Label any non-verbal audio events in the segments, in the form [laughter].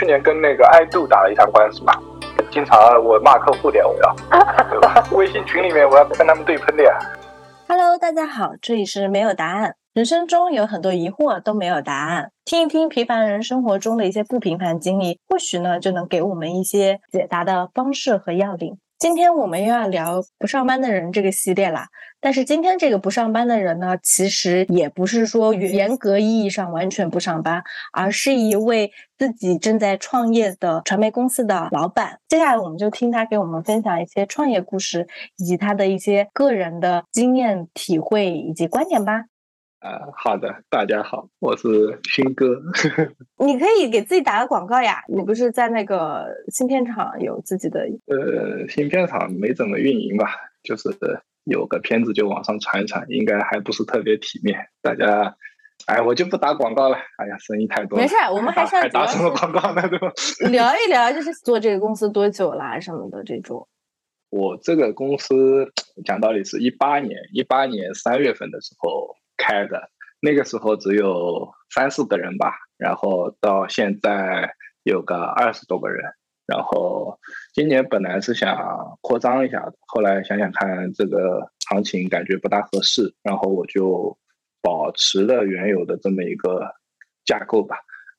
去年跟那个爱度打了一场官司嘛，经常我骂客户的呀，我要，对吧？[laughs] 微信群里面我要跟他们对喷的呀。Hello，大家好，这里是没有答案。人生中有很多疑惑都没有答案，听一听平凡人生活中的一些不平凡经历，或许呢就能给我们一些解答的方式和要领。今天我们又要聊不上班的人这个系列啦。但是今天这个不上班的人呢，其实也不是说严格意义上完全不上班，而是一位自己正在创业的传媒公司的老板。接下来我们就听他给我们分享一些创业故事，以及他的一些个人的经验、体会以及观点吧。呃，好的，大家好，我是勋哥。[laughs] 你可以给自己打个广告呀，你不是在那个芯片厂有自己的？呃，芯片厂没怎么运营吧，就是。有个片子就往上传一传，应该还不是特别体面。大家，哎，我就不打广告了。哎呀，生意太多了。没事，我们还是要打什么广告呢？对吧？[laughs] 聊一聊，就是做这个公司多久啦，什么的这种。我这个公司讲道理是一八年，一八年三月份的时候开的，那个时候只有三四个人吧，然后到现在有个二十多个人。然后今年本来是想扩张一下的，后来想想看这个行情感觉不大合适，然后我就保持了原有的这么一个架构吧。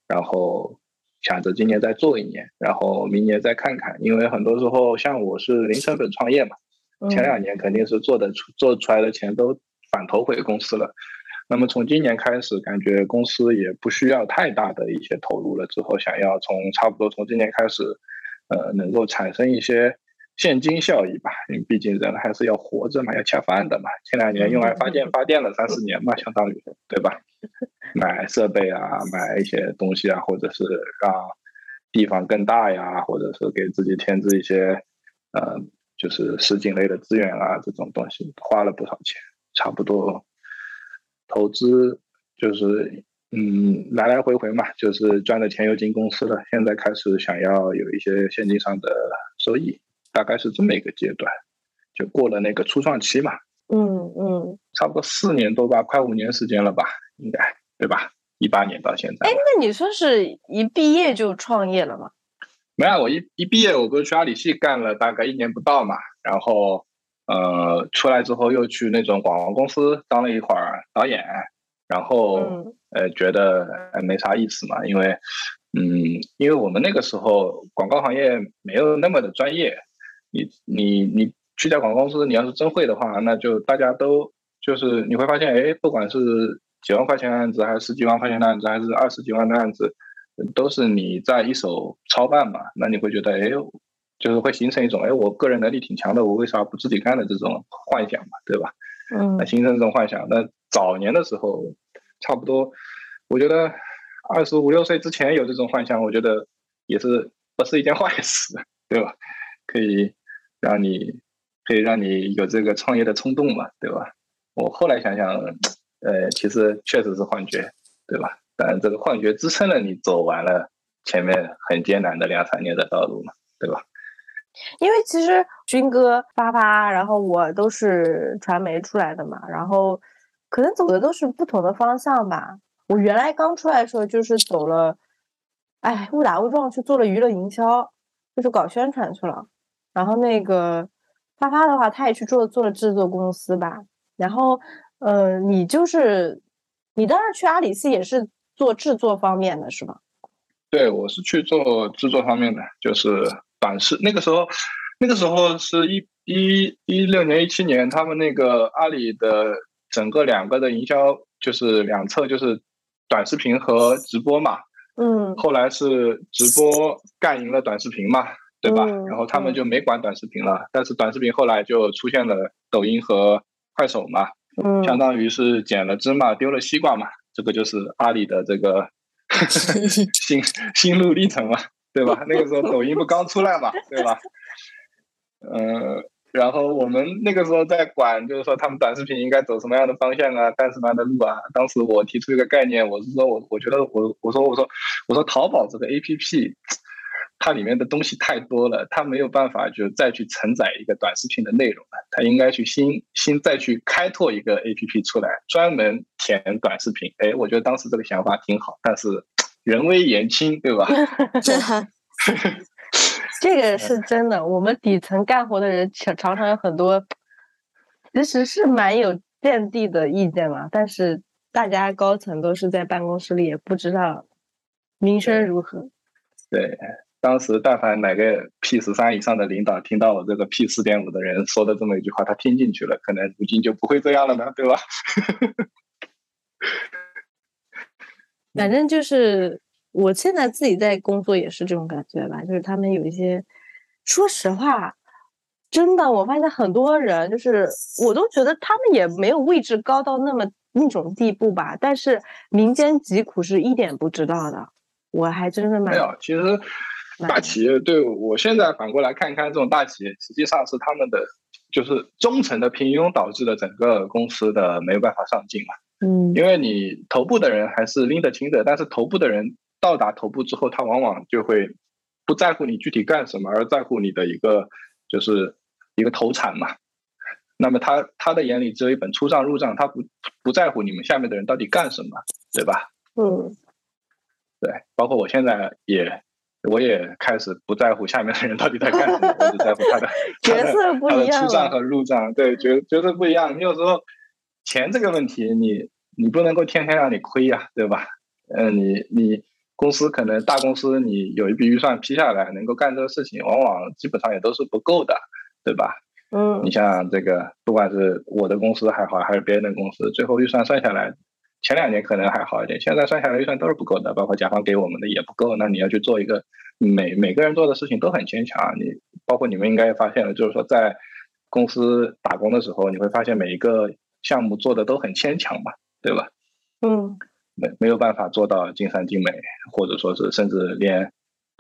然后想着今年再做一年，然后明年再看看，因为很多时候像我是零成本创业嘛，前两年肯定是做的出做出来的钱都返投回公司了。那么从今年开始，感觉公司也不需要太大的一些投入了，之后想要从差不多从今年开始。呃，能够产生一些现金效益吧，因为毕竟人还是要活着嘛，要吃饭的嘛。前两年用来发电发电了三四年嘛，相当于对吧？[laughs] 买设备啊，买一些东西啊，或者是让地方更大呀，或者是给自己添置一些呃，就是实景类的资源啊，这种东西花了不少钱，差不多投资就是。嗯，来来回回嘛，就是赚的钱又进公司了。现在开始想要有一些现金上的收益，大概是这么一个阶段，就过了那个初创期嘛。嗯嗯，差不多四年多吧，快五年时间了吧，应该对吧？一八年到现在。哎，那你说是一毕业就创业了吗？没有，我一一毕业，我不是去阿里系干了大概一年不到嘛，然后呃出来之后又去那种广告公司当了一会儿导演。然后，嗯、呃，觉得没啥意思嘛，因为，嗯，因为我们那个时候广告行业没有那么的专业，你你你去家广告公司，你要是真会的话，那就大家都就是你会发现，哎，不管是几万块钱的案子，还是十几万块钱的案子，还是二十几万的案子，都是你在一手操办嘛，那你会觉得，哎，就是会形成一种，哎，我个人能力挺强的，我为啥不自己干的这种幻想嘛，对吧？嗯，那形成这种幻想，那早年的时候。差不多，我觉得二十五六岁之前有这种幻想，我觉得也是不是一件坏事，[laughs] 对吧？可以让你可以让你有这个创业的冲动嘛，对吧？我后来想想，呃，其实确实是幻觉，对吧？但这个幻觉支撑了你走完了前面很艰难的两三年的道路嘛，对吧？因为其实军哥、发发，然后我都是传媒出来的嘛，然后。可能走的都是不同的方向吧。我原来刚出来的时候就是走了，哎，误打误撞去做了娱乐营销，就是搞宣传去了。然后那个发发的话，他也去做做了制作公司吧。然后，呃，你就是你当时去阿里系也是做制作方面的是吧？对，我是去做制作方面的，就是短视。那个时候，那个时候是一一一六年、一七年，他们那个阿里的。整个两个的营销就是两侧就是短视频和直播嘛，嗯，后来是直播干赢了短视频嘛，对吧？嗯、然后他们就没管短视频了，嗯、但是短视频后来就出现了抖音和快手嘛，嗯，相当于是捡了芝麻丢了西瓜嘛，这个就是阿里的这个 [laughs] 心心路历程嘛，对吧？那个时候抖音不刚出来嘛，对吧？嗯。然后我们那个时候在管，就是说他们短视频应该走什么样的方向啊，干什么样的路啊。当时我提出一个概念，我是说我我觉得我我说我说我说淘宝这个 A P P，它里面的东西太多了，它没有办法就再去承载一个短视频的内容了，它应该去新新再去开拓一个 A P P 出来，专门填短视频。哎，我觉得当时这个想法挺好，但是人微言轻，对吧？[laughs] [laughs] 这个是真的。我们底层干活的人常常常有很多，其实是蛮有见地的意见嘛。但是大家高层都是在办公室里，也不知道名声如何。对，当时但凡哪个 P 十三以上的领导听到我这个 P 四点五的人说的这么一句话，他听进去了，可能如今就不会这样了呢，对吧？[laughs] 反正就是，我现在自己在工作也是这种感觉吧。就是他们有一些，说实话，真的，我发现很多人就是，我都觉得他们也没有位置高到那么那种地步吧。但是民间疾苦是一点不知道的，我还真的没有。其实大企业对我现在反过来看一看，这种大企业实际上是他们的就是中层的平庸导致了整个公司的没有办法上进嘛。嗯，因为你头部的人还是拎得清的，但是头部的人到达头部之后，他往往就会不在乎你具体干什么，而在乎你的一个就是一个投产嘛。那么他他的眼里只有一本出账入账，他不不在乎你们下面的人到底干什么，对吧？嗯，对，包括我现在也我也开始不在乎下面的人到底在干什么，我只在乎他的 [laughs] 角色不一样，出账和入账，对，角角色不一样。你有时候。钱这个问题，你你不能够天天让你亏呀，对吧？嗯，你你公司可能大公司，你有一笔预算批下来，能够干这个事情，往往基本上也都是不够的，对吧？嗯，你像这个，不管是我的公司还好，还是别人的公司，最后预算算下来，前两年可能还好一点，现在算下来预算都是不够的，包括甲方给我们的也不够。那你要去做一个每每个人做的事情都很牵强，你包括你们应该也发现了，就是说在公司打工的时候，你会发现每一个。项目做的都很牵强吧，对吧？嗯，没没有办法做到尽善尽美，或者说是甚至连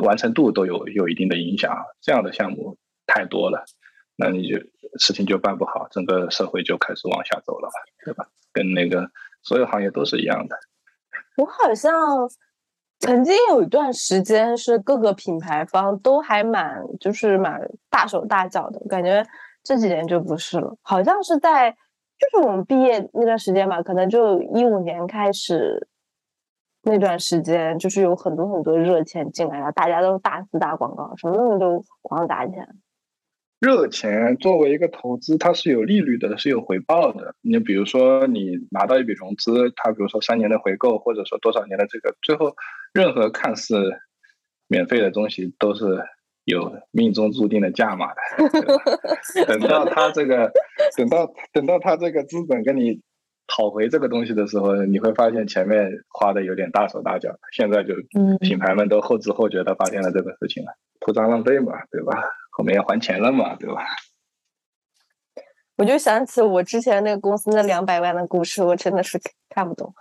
完成度都有有一定的影响。这样的项目太多了，那你就事情就办不好，整个社会就开始往下走了，对吧？跟那个所有行业都是一样的。我好像曾经有一段时间是各个品牌方都还蛮就是蛮大手大脚的，感觉这几年就不是了，好像是在。就是我们毕业那段时间吧，可能就一五年开始那段时间，就是有很多很多热钱进来了，大家都大肆打广告，什么东西都狂砸钱。热钱作为一个投资，它是有利率的，是有回报的。你比如说，你拿到一笔融资，它比如说三年的回购，或者说多少年的这个，最后任何看似免费的东西都是。有命中注定的价码的，等到他这个，等到等到他这个资本跟你讨回这个东西的时候，你会发现前面花的有点大手大脚。现在就品牌们都后知后觉的发现了这个事情了，铺张浪费嘛，对吧？后面要还钱了嘛，对吧？我就想起我之前那个公司那两百万的故事，我真的是看不懂，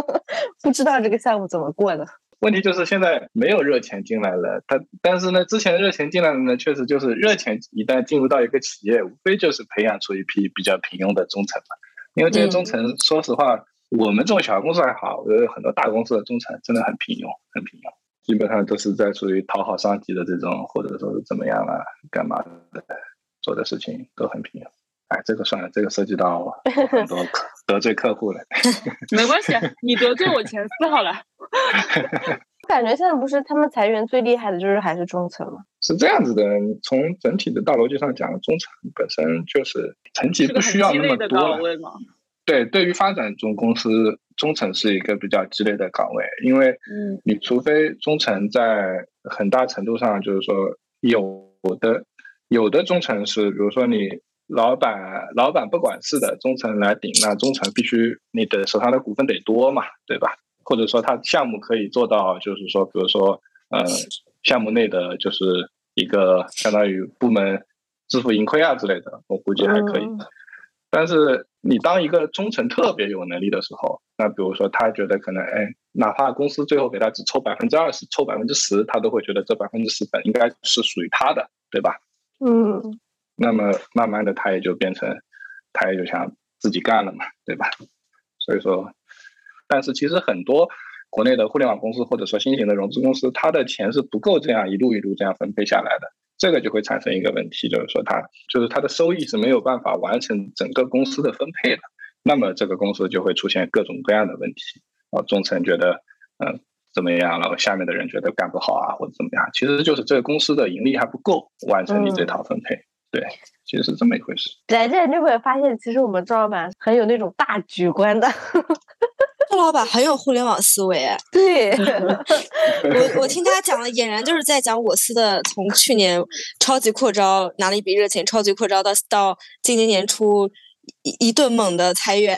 [laughs] 不知道这个项目怎么过的。问题就是现在没有热钱进来了，他但是呢，之前热钱进来了呢，确实就是热钱一旦进入到一个企业，无非就是培养出一批比较平庸的中层嘛。因为这些中层，说实话，我们这种小公司还好，我觉得很多大公司的中层真的很平庸，很平庸，基本上都是在属于讨好上级的这种，或者说是怎么样啊，干嘛的，做的事情都很平庸。哎，这个算了，这个涉及到 [laughs] 很多得罪客户了。[laughs] 没关系，你得罪我前四好了。我 [laughs] 感觉现在不是他们裁员最厉害的就是还是中层吗？是这样子的，从整体的大逻辑上讲，中层本身就是层级不需要那么多了。对，对于发展中公司，中层是一个比较鸡肋的岗位，因为嗯，你除非中层在很大程度上就是说有的有的中层是，比如说你。老板，老板不管事的，中层来顶，那中层必须你的手上的股份得多嘛，对吧？或者说他项目可以做到，就是说，比如说，呃，项目内的就是一个相当于部门自负盈亏啊之类的，我估计还可以。但是你当一个中层特别有能力的时候，那比如说他觉得可能，哎，哪怕公司最后给他只抽百分之二十，抽百分之十，他都会觉得这百分之十本应该是属于他的，对吧？嗯。那么慢慢的，他也就变成，他也就想自己干了嘛，对吧？所以说，但是其实很多国内的互联网公司或者说新型的融资公司，他的钱是不够这样一路一路这样分配下来的，这个就会产生一个问题，就是说他就是他的收益是没有办法完成整个公司的分配的，那么这个公司就会出现各种各样的问题。啊，中层觉得，嗯，怎么样了？下面的人觉得干不好啊，或者怎么样？其实就是这个公司的盈利还不够完成你这套分配。对，其实是这么一回事。在这就会发现，其实我们赵老板很有那种大局观的。赵老板很有互联网思维。[laughs] 对，[laughs] [laughs] 我我听他讲的，俨然就是在讲我司的从去年超级扩招拿了一笔热钱，超级扩招到到今年年初一一顿猛的裁员。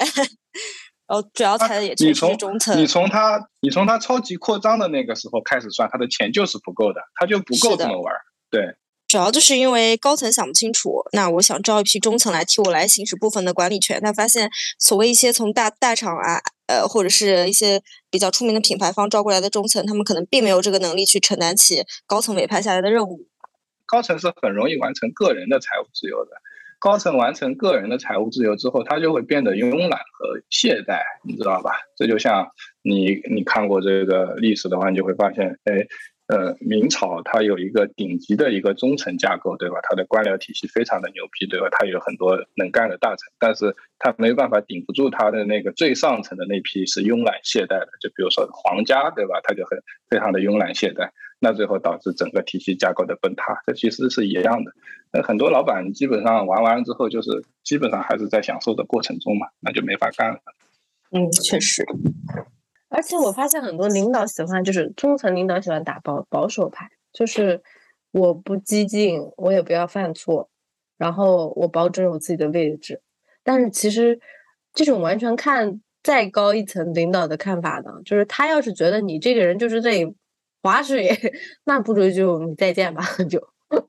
然后主要裁的也是中层。你从他，你从他超级扩张的那个时候开始算，他的钱就是不够的，他就不够这么玩。对，主要就是因为高层想不清楚，那我想招一批中层来替我来行使部分的管理权。但发现，所谓一些从大大厂啊，呃，或者是一些比较出名的品牌方招过来的中层，他们可能并没有这个能力去承担起高层委派下来的任务。高层是很容易完成个人的财务自由的。高层完成个人的财务自由之后，他就会变得慵懒和懈怠，你知道吧？这就像你你看过这个历史的话，你就会发现，哎，呃，明朝它有一个顶级的一个中层架构，对吧？它的官僚体系非常的牛批，对吧？它有很多能干的大臣，但是它没办法顶不住它的那个最上层的那批是慵懒懈怠的，就比如说皇家，对吧？他就很非常的慵懒懈怠。那最后导致整个体系架构的崩塌，这其实是一样的。那很多老板基本上玩完之后，就是基本上还是在享受的过程中嘛，那就没法干了。嗯，确实。而且我发现很多领导喜欢，就是中层领导喜欢打保保守牌，就是我不激进，我也不要犯错，然后我保准我自己的位置。但是其实这种完全看再高一层领导的看法呢，就是他要是觉得你这个人就是在。划水，[laughs] 那不如就你再见吧，就。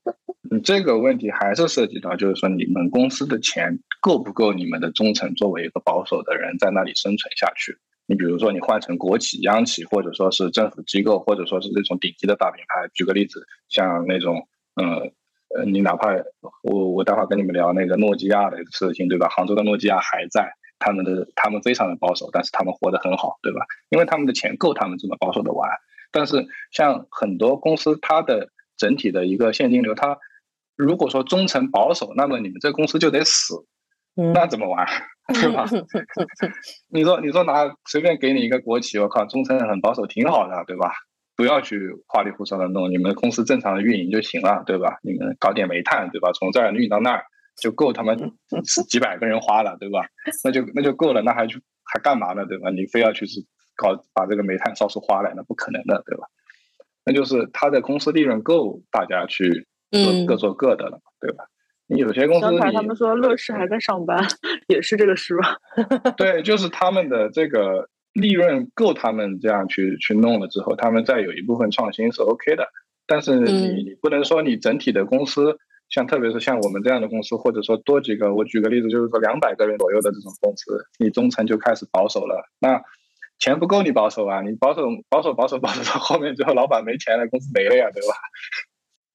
[laughs] 这个问题还是涉及到，就是说你们公司的钱够不够你们的中层作为一个保守的人在那里生存下去？你比如说你换成国企、央企，或者说是政府机构，或者说是这种顶级的大品牌。举个例子，像那种，呃，呃，你哪怕我我待会儿跟你们聊那个诺基亚的事情，对吧？杭州的诺基亚还在，他们的他们非常的保守，但是他们活得很好，对吧？因为他们的钱够他们这么保守的玩。但是，像很多公司，它的整体的一个现金流，它如果说中层保守，那么你们这公司就得死，那怎么玩，[laughs] 对吧？[laughs] 你说，你说拿随便给你一个国企，我靠，中层很保守，挺好的，对吧？不要去花里胡哨的弄，你们公司正常的运营就行了，对吧？你们搞点煤炭，对吧？从这儿运到那儿就够他们几 [laughs] 百个人花了，对吧？那就那就够了，那还去还干嘛呢，对吧？你非要去是。搞把这个煤炭烧出花来，那不可能的，对吧？那就是他的公司利润够，大家去各各做各的了，对吧？你有些公司，他们说乐视还在上班，也是这个事吧？[laughs] [laughs] 对，就是他们的这个利润够，他们这样去去弄了之后，他们再有一部分创新是 OK 的。但是你你不能说你整体的公司，像特别是像我们这样的公司，或者说多几个，我举个例子，就是说两百个人左右的这种公司，你中层就开始保守了，那。钱不够你保守啊！你保守保守保守保守到后面之后，老板没钱了，公司没了呀，对吧？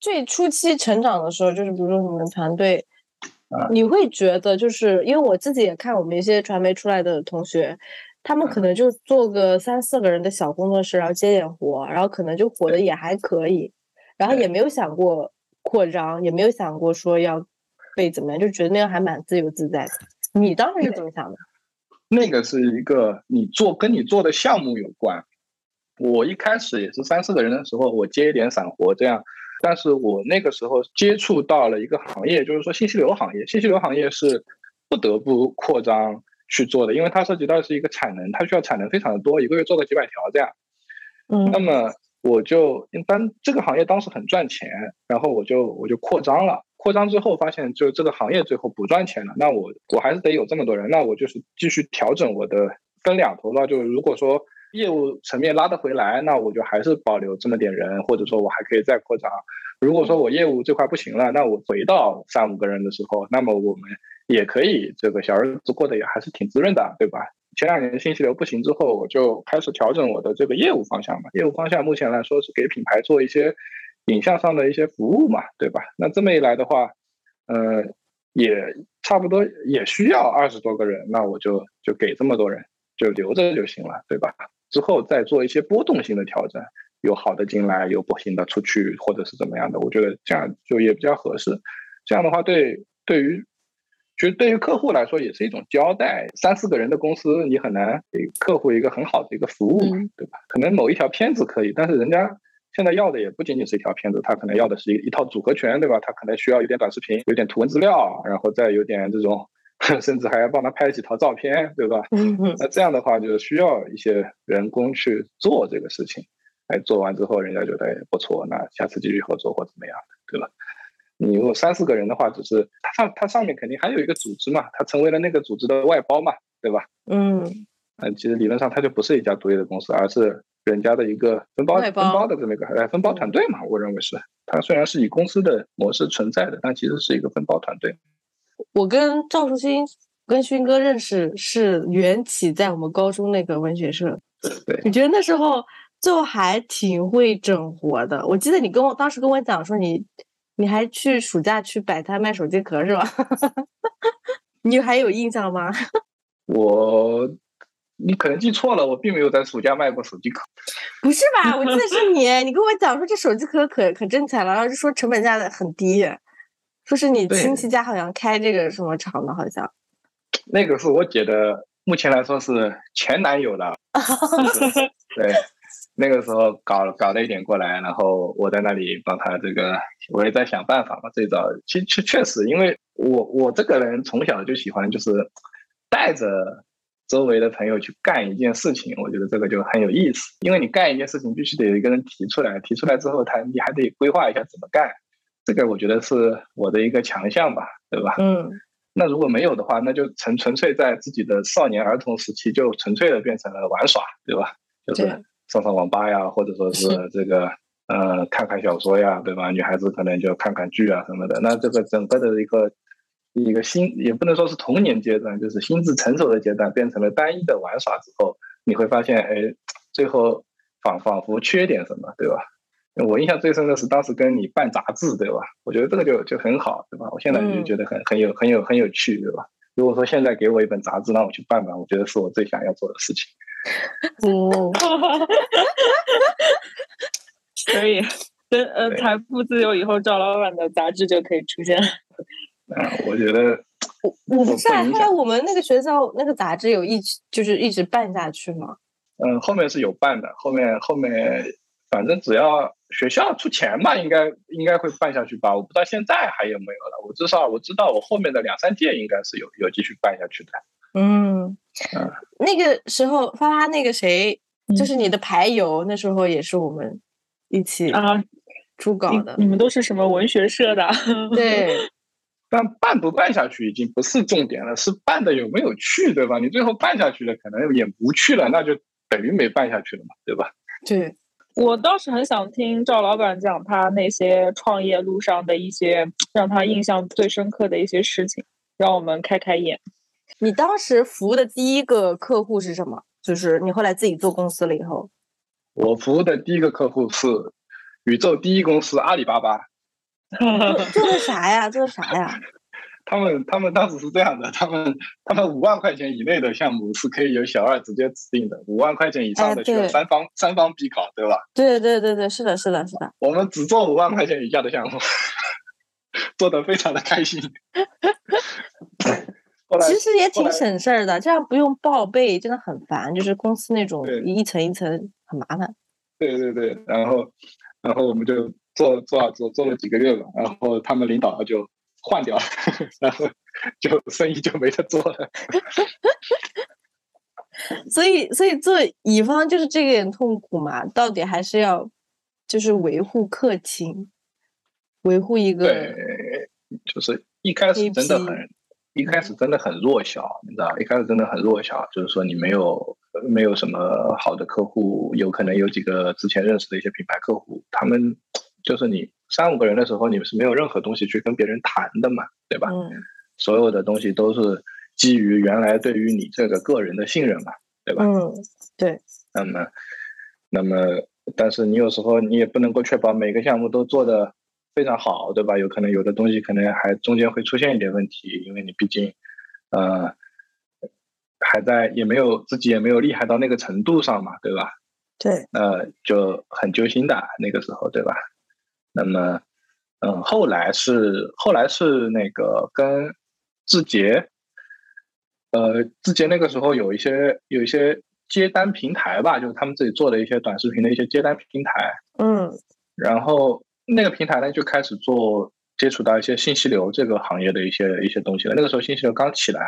最初期成长的时候，就是比如说你们团队，你会觉得就是因为我自己也看我们一些传媒出来的同学，他们可能就做个三四个人的小工作室，然后接点活，然后可能就火的也还可以，然后也没有想过扩张，也没有想过说要被怎么样，就觉得那样还蛮自由自在的。你当时是怎么想的？那个是一个你做跟你做的项目有关。我一开始也是三四个人的时候，我接一点散活这样。但是我那个时候接触到了一个行业，就是说信息流行业。信息流行业是不得不扩张去做的，因为它涉及到是一个产能，它需要产能非常的多，一个月做个几百条这样。嗯。那么我就一般这个行业当时很赚钱，然后我就我就扩张了。扩张之后发现，就这个行业最后不赚钱了，那我我还是得有这么多人，那我就是继续调整我的分两头了。就是如果说业务层面拉得回来，那我就还是保留这么点人，或者说我还可以再扩张。如果说我业务这块不行了，那我回到三五个人的时候，那么我们也可以这个小日子过得也还是挺滋润的，对吧？前两年信息流不行之后，我就开始调整我的这个业务方向嘛。业务方向目前来说是给品牌做一些。影像上的一些服务嘛，对吧？那这么一来的话，呃，也差不多也需要二十多个人，那我就就给这么多人，就留着就行了，对吧？之后再做一些波动性的调整，有好的进来，有不行的出去，或者是怎么样的，我觉得这样就也比较合适。这样的话，对对于其实对于客户来说也是一种交代。三四个人的公司，你很难给客户一个很好的一个服务嘛，对吧？可能某一条片子可以，但是人家现在要的也不仅仅是一条片子，他可能要的是一一套组合拳，对吧？他可能需要有点短视频，有点图文资料，然后再有点这种，[laughs] 甚至还要帮他拍几套照片，对吧？那这样的话，就是需要一些人工去做这个事情。哎，做完之后，人家觉得不错，那下次继续合作或怎么样的，对吧？你如果三四个人的话，只是他上他上面肯定还有一个组织嘛，他成为了那个组织的外包嘛，对吧？嗯，嗯，其实理论上他就不是一家独立的公司，而是人家的一个分包分包的这么一个哎分包团队嘛。我认为是，他虽然是以公司的模式存在的，但其实是一个分包团队。我跟赵树新跟勋哥认识是缘起在我们高中那个文学社。对，你觉得那时候就还挺会整活的。我记得你跟我当时跟我讲说你。你还去暑假去摆摊卖手机壳是吧？[laughs] 你还有印象吗？[laughs] 我，你可能记错了，我并没有在暑假卖过手机壳。[laughs] 不是吧？我记得是你，你跟我讲说这手机壳可可挣钱了，然后就说成本价的很低，说是你亲戚家好像开这个什么厂的，好像。那个是我姐的，目前来说是前男友的。[laughs] 对。那个时候搞搞了一点过来，然后我在那里帮他这个，我也在想办法嘛。最早其实确实，因为我我这个人从小就喜欢就是带着周围的朋友去干一件事情，我觉得这个就很有意思。因为你干一件事情必须得有一个人提出来，提出来之后他你还得规划一下怎么干，这个我觉得是我的一个强项吧，对吧？嗯。那如果没有的话，那就纯纯粹在自己的少年儿童时期就纯粹的变成了玩耍，对吧？就是。上上网吧呀，或者说是这个呃看看小说呀，对吧？女孩子可能就看看剧啊什么的。那这个整个的一个一个心也不能说是童年阶段，就是心智成熟的阶段，变成了单一的玩耍之后，你会发现，哎，最后仿仿佛缺点什么，对吧？我印象最深的是当时跟你办杂志，对吧？我觉得这个就就很好，对吧？我现在就觉得很很有很有很有趣，对吧？如果说现在给我一本杂志让我去办办，我觉得是我最想要做的事情。[laughs] 哦，[laughs] 可以，等呃财富自由以后，赵老板的杂志就可以出现。[laughs] 啊，我觉得我我不在，后来我们那个学校那个杂志有一直就是一直办下去吗？嗯，后面是有办的，后面后面反正只要学校出钱吧，应该应该会办下去吧？我不知道现在还有没有了。我至少我知道，我后面的两三届应该是有有继续办下去的。嗯。那个时候发发那个谁，就是你的牌友，那时候也是我们一起啊初稿的。你们都是什么文学社的？[laughs] [laughs] 对，但办不办下去已经不是重点了，是办的有没有去，对吧？你最后办下去了，可能也不去了，那就等于没办下去了嘛，对吧？对，我倒是很想听赵老板讲他那些创业路上的一些让他印象最深刻的一些事情，让我们开开眼。你当时服务的第一个客户是什么？就是你后来自己做公司了以后，我服务的第一个客户是宇宙第一公司阿里巴巴。做的啥呀？做的啥呀？他们他们当时是这样的，他们他们五万块钱以内的项目是可以由小二直接指定的，五万块钱以上的需要三方三方必考，对吧？对对对对，是的，是的，是的。我们只做五万块钱以下的项目，做的非常的开心。其实也挺省事儿的，这样不用报备，真的很烦。就是公司那种一层一层很麻烦。对对对，然后然后我们就做做做做了几个月吧，然后他们领导就换掉了，然后就生意就没得做了。[laughs] 所以所以做乙方就是这个点痛苦嘛，到底还是要就是维护客情，维护一个。对，就是一开始真的很。一开始真的很弱小，你知道，一开始真的很弱小，就是说你没有没有什么好的客户，有可能有几个之前认识的一些品牌客户，他们就是你三五个人的时候，你们是没有任何东西去跟别人谈的嘛，对吧？嗯。所有的东西都是基于原来对于你这个个人的信任嘛，对吧？嗯，对。那么，那么，但是你有时候你也不能够确保每个项目都做的。非常好，对吧？有可能有的东西可能还中间会出现一点问题，因为你毕竟，呃，还在也没有自己也没有厉害到那个程度上嘛，对吧？对，呃，就很揪心的那个时候，对吧？那么，嗯，后来是后来是那个跟字节，呃，字节那个时候有一些有一些接单平台吧，就是他们自己做的一些短视频的一些接单平台。嗯然后那个平台呢就开始做接触到一些信息流这个行业的一些一些东西了。那个时候信息流刚起来，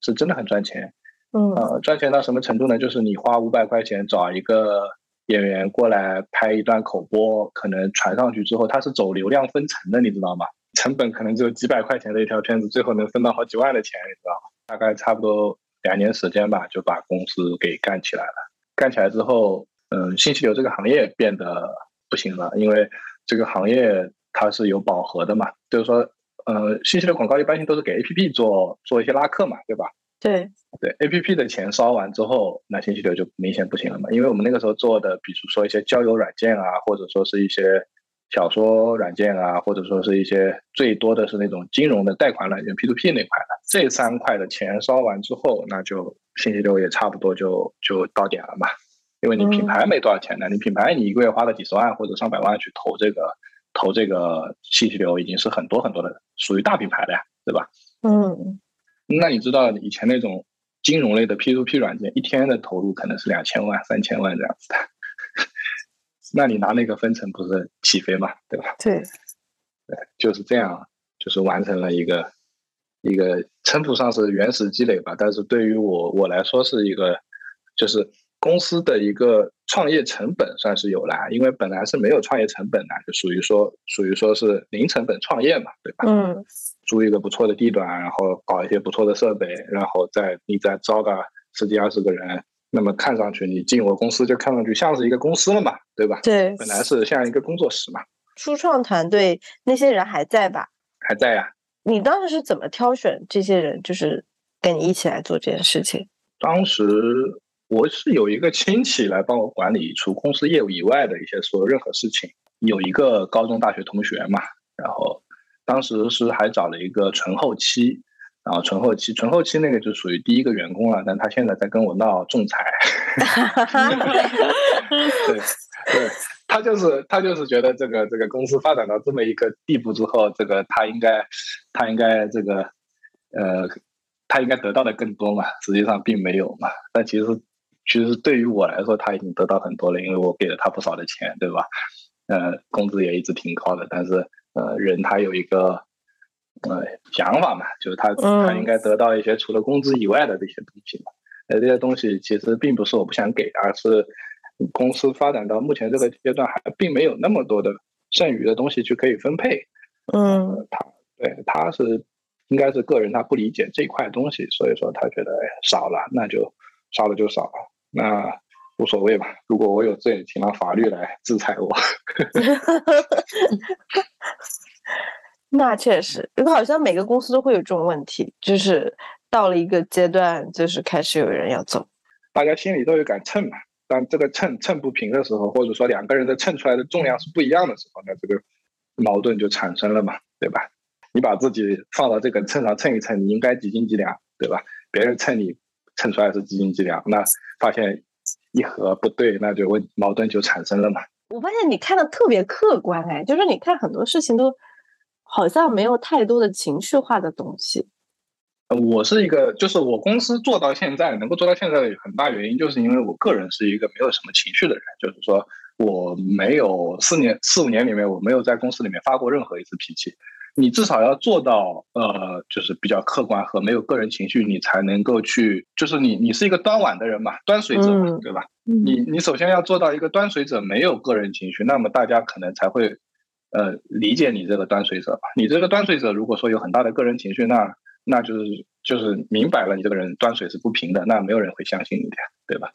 是真的很赚钱。嗯呃，赚钱到什么程度呢？就是你花五百块钱找一个演员过来拍一段口播，可能传上去之后，它是走流量分成的，你知道吗？成本可能只有几百块钱的一条片子，最后能分到好几万的钱，你知道吗？大概差不多两年时间吧，就把公司给干起来了。干起来之后，嗯，信息流这个行业变得不行了，因为这个行业它是有饱和的嘛，就是说，呃，信息流广告一般性都是给 APP 做做一些拉客嘛，对吧？对，对 A P P 的钱烧完之后，那信息流就明显不行了嘛。因为我们那个时候做的，比如说一些交友软件啊，或者说是一些小说软件啊，或者说是一些最多的是那种金融的贷款软件 P to P 那块的，这三块的钱烧完之后，那就信息流也差不多就就到点了嘛。因为你品牌没多少钱呢，你品牌你一个月花了几十万或者上百万去投这个投这个信息流，已经是很多很多的，属于大品牌的呀，对吧？嗯那你知道以前那种金融类的 P to P 软件，一天的投入可能是两千万、三千万这样子的，[laughs] 那你拿那个分成不是起飞嘛，对吧？对，对，就是这样，就是完成了一个一个称不上是原始积累吧，但是对于我我来说是一个，就是公司的一个创业成本算是有了，因为本来是没有创业成本的，就属于说属于说是零成本创业嘛，对吧？嗯租一个不错的地段，然后搞一些不错的设备，然后再你再招个十几二十个人，那么看上去你进我公司就看上去像是一个公司了嘛，对吧？对，本来是像一个工作室嘛，初创团队那些人还在吧？还在呀。你当时是怎么挑选这些人，就是跟你一起来做这件事情？当时我是有一个亲戚来帮我管理除公司业务以外的一些所有任何事情，有一个高中大学同学嘛，然后当时是还找了一个纯后期，然后纯后期纯后期那个就属于第一个员工了，但他现在在跟我闹仲裁。[laughs] 对对，他就是他就是觉得这个这个公司发展到这么一个地步之后，这个他应该他应该这个呃他应该得到的更多嘛，实际上并没有嘛。但其实其实对于我来说，他已经得到很多了，因为我给了他不少的钱，对吧？呃，工资也一直挺高的，但是呃人他有一个。呃，想法嘛，就是他他应该得到一些除了工资以外的这些东西嘛。呃，这些东西其实并不是我不想给，而是公司发展到目前这个阶段，还并没有那么多的剩余的东西去可以分配。嗯，他对他是应该是个人他不理解这块东西，所以说他觉得哎少了，那就少了就少了，那无所谓吧。如果我有罪，请让法律来制裁我。[laughs] 那确实，因为好像每个公司都会有这种问题，就是到了一个阶段，就是开始有人要走。大家心里都有杆秤嘛，当这个秤秤不平的时候，或者说两个人的秤出来的重量是不一样的时候，那这个矛盾就产生了嘛，对吧？你把自己放到这个秤上称一称，你应该几斤几两，对吧？别人称你称出来是几斤几两，那发现一合不对，那就问矛盾就产生了嘛。我发现你看的特别客观，哎，就是你看很多事情都好像没有太多的情绪化的东西。我是一个，就是我公司做到现在能够做到现在的很大原因，就是因为我个人是一个没有什么情绪的人，就是说我没有四年四五年里面我没有在公司里面发过任何一次脾气。你至少要做到呃，就是比较客观和没有个人情绪，你才能够去，就是你你是一个端碗的人嘛，端水者嘛，嗯对吧？你你首先要做到一个端水者没有个人情绪，那么大家可能才会呃理解你这个端水者吧。你这个端水者如果说有很大的个人情绪，那那就是就是明摆了你这个人端水是不平的，那没有人会相信你的，对吧？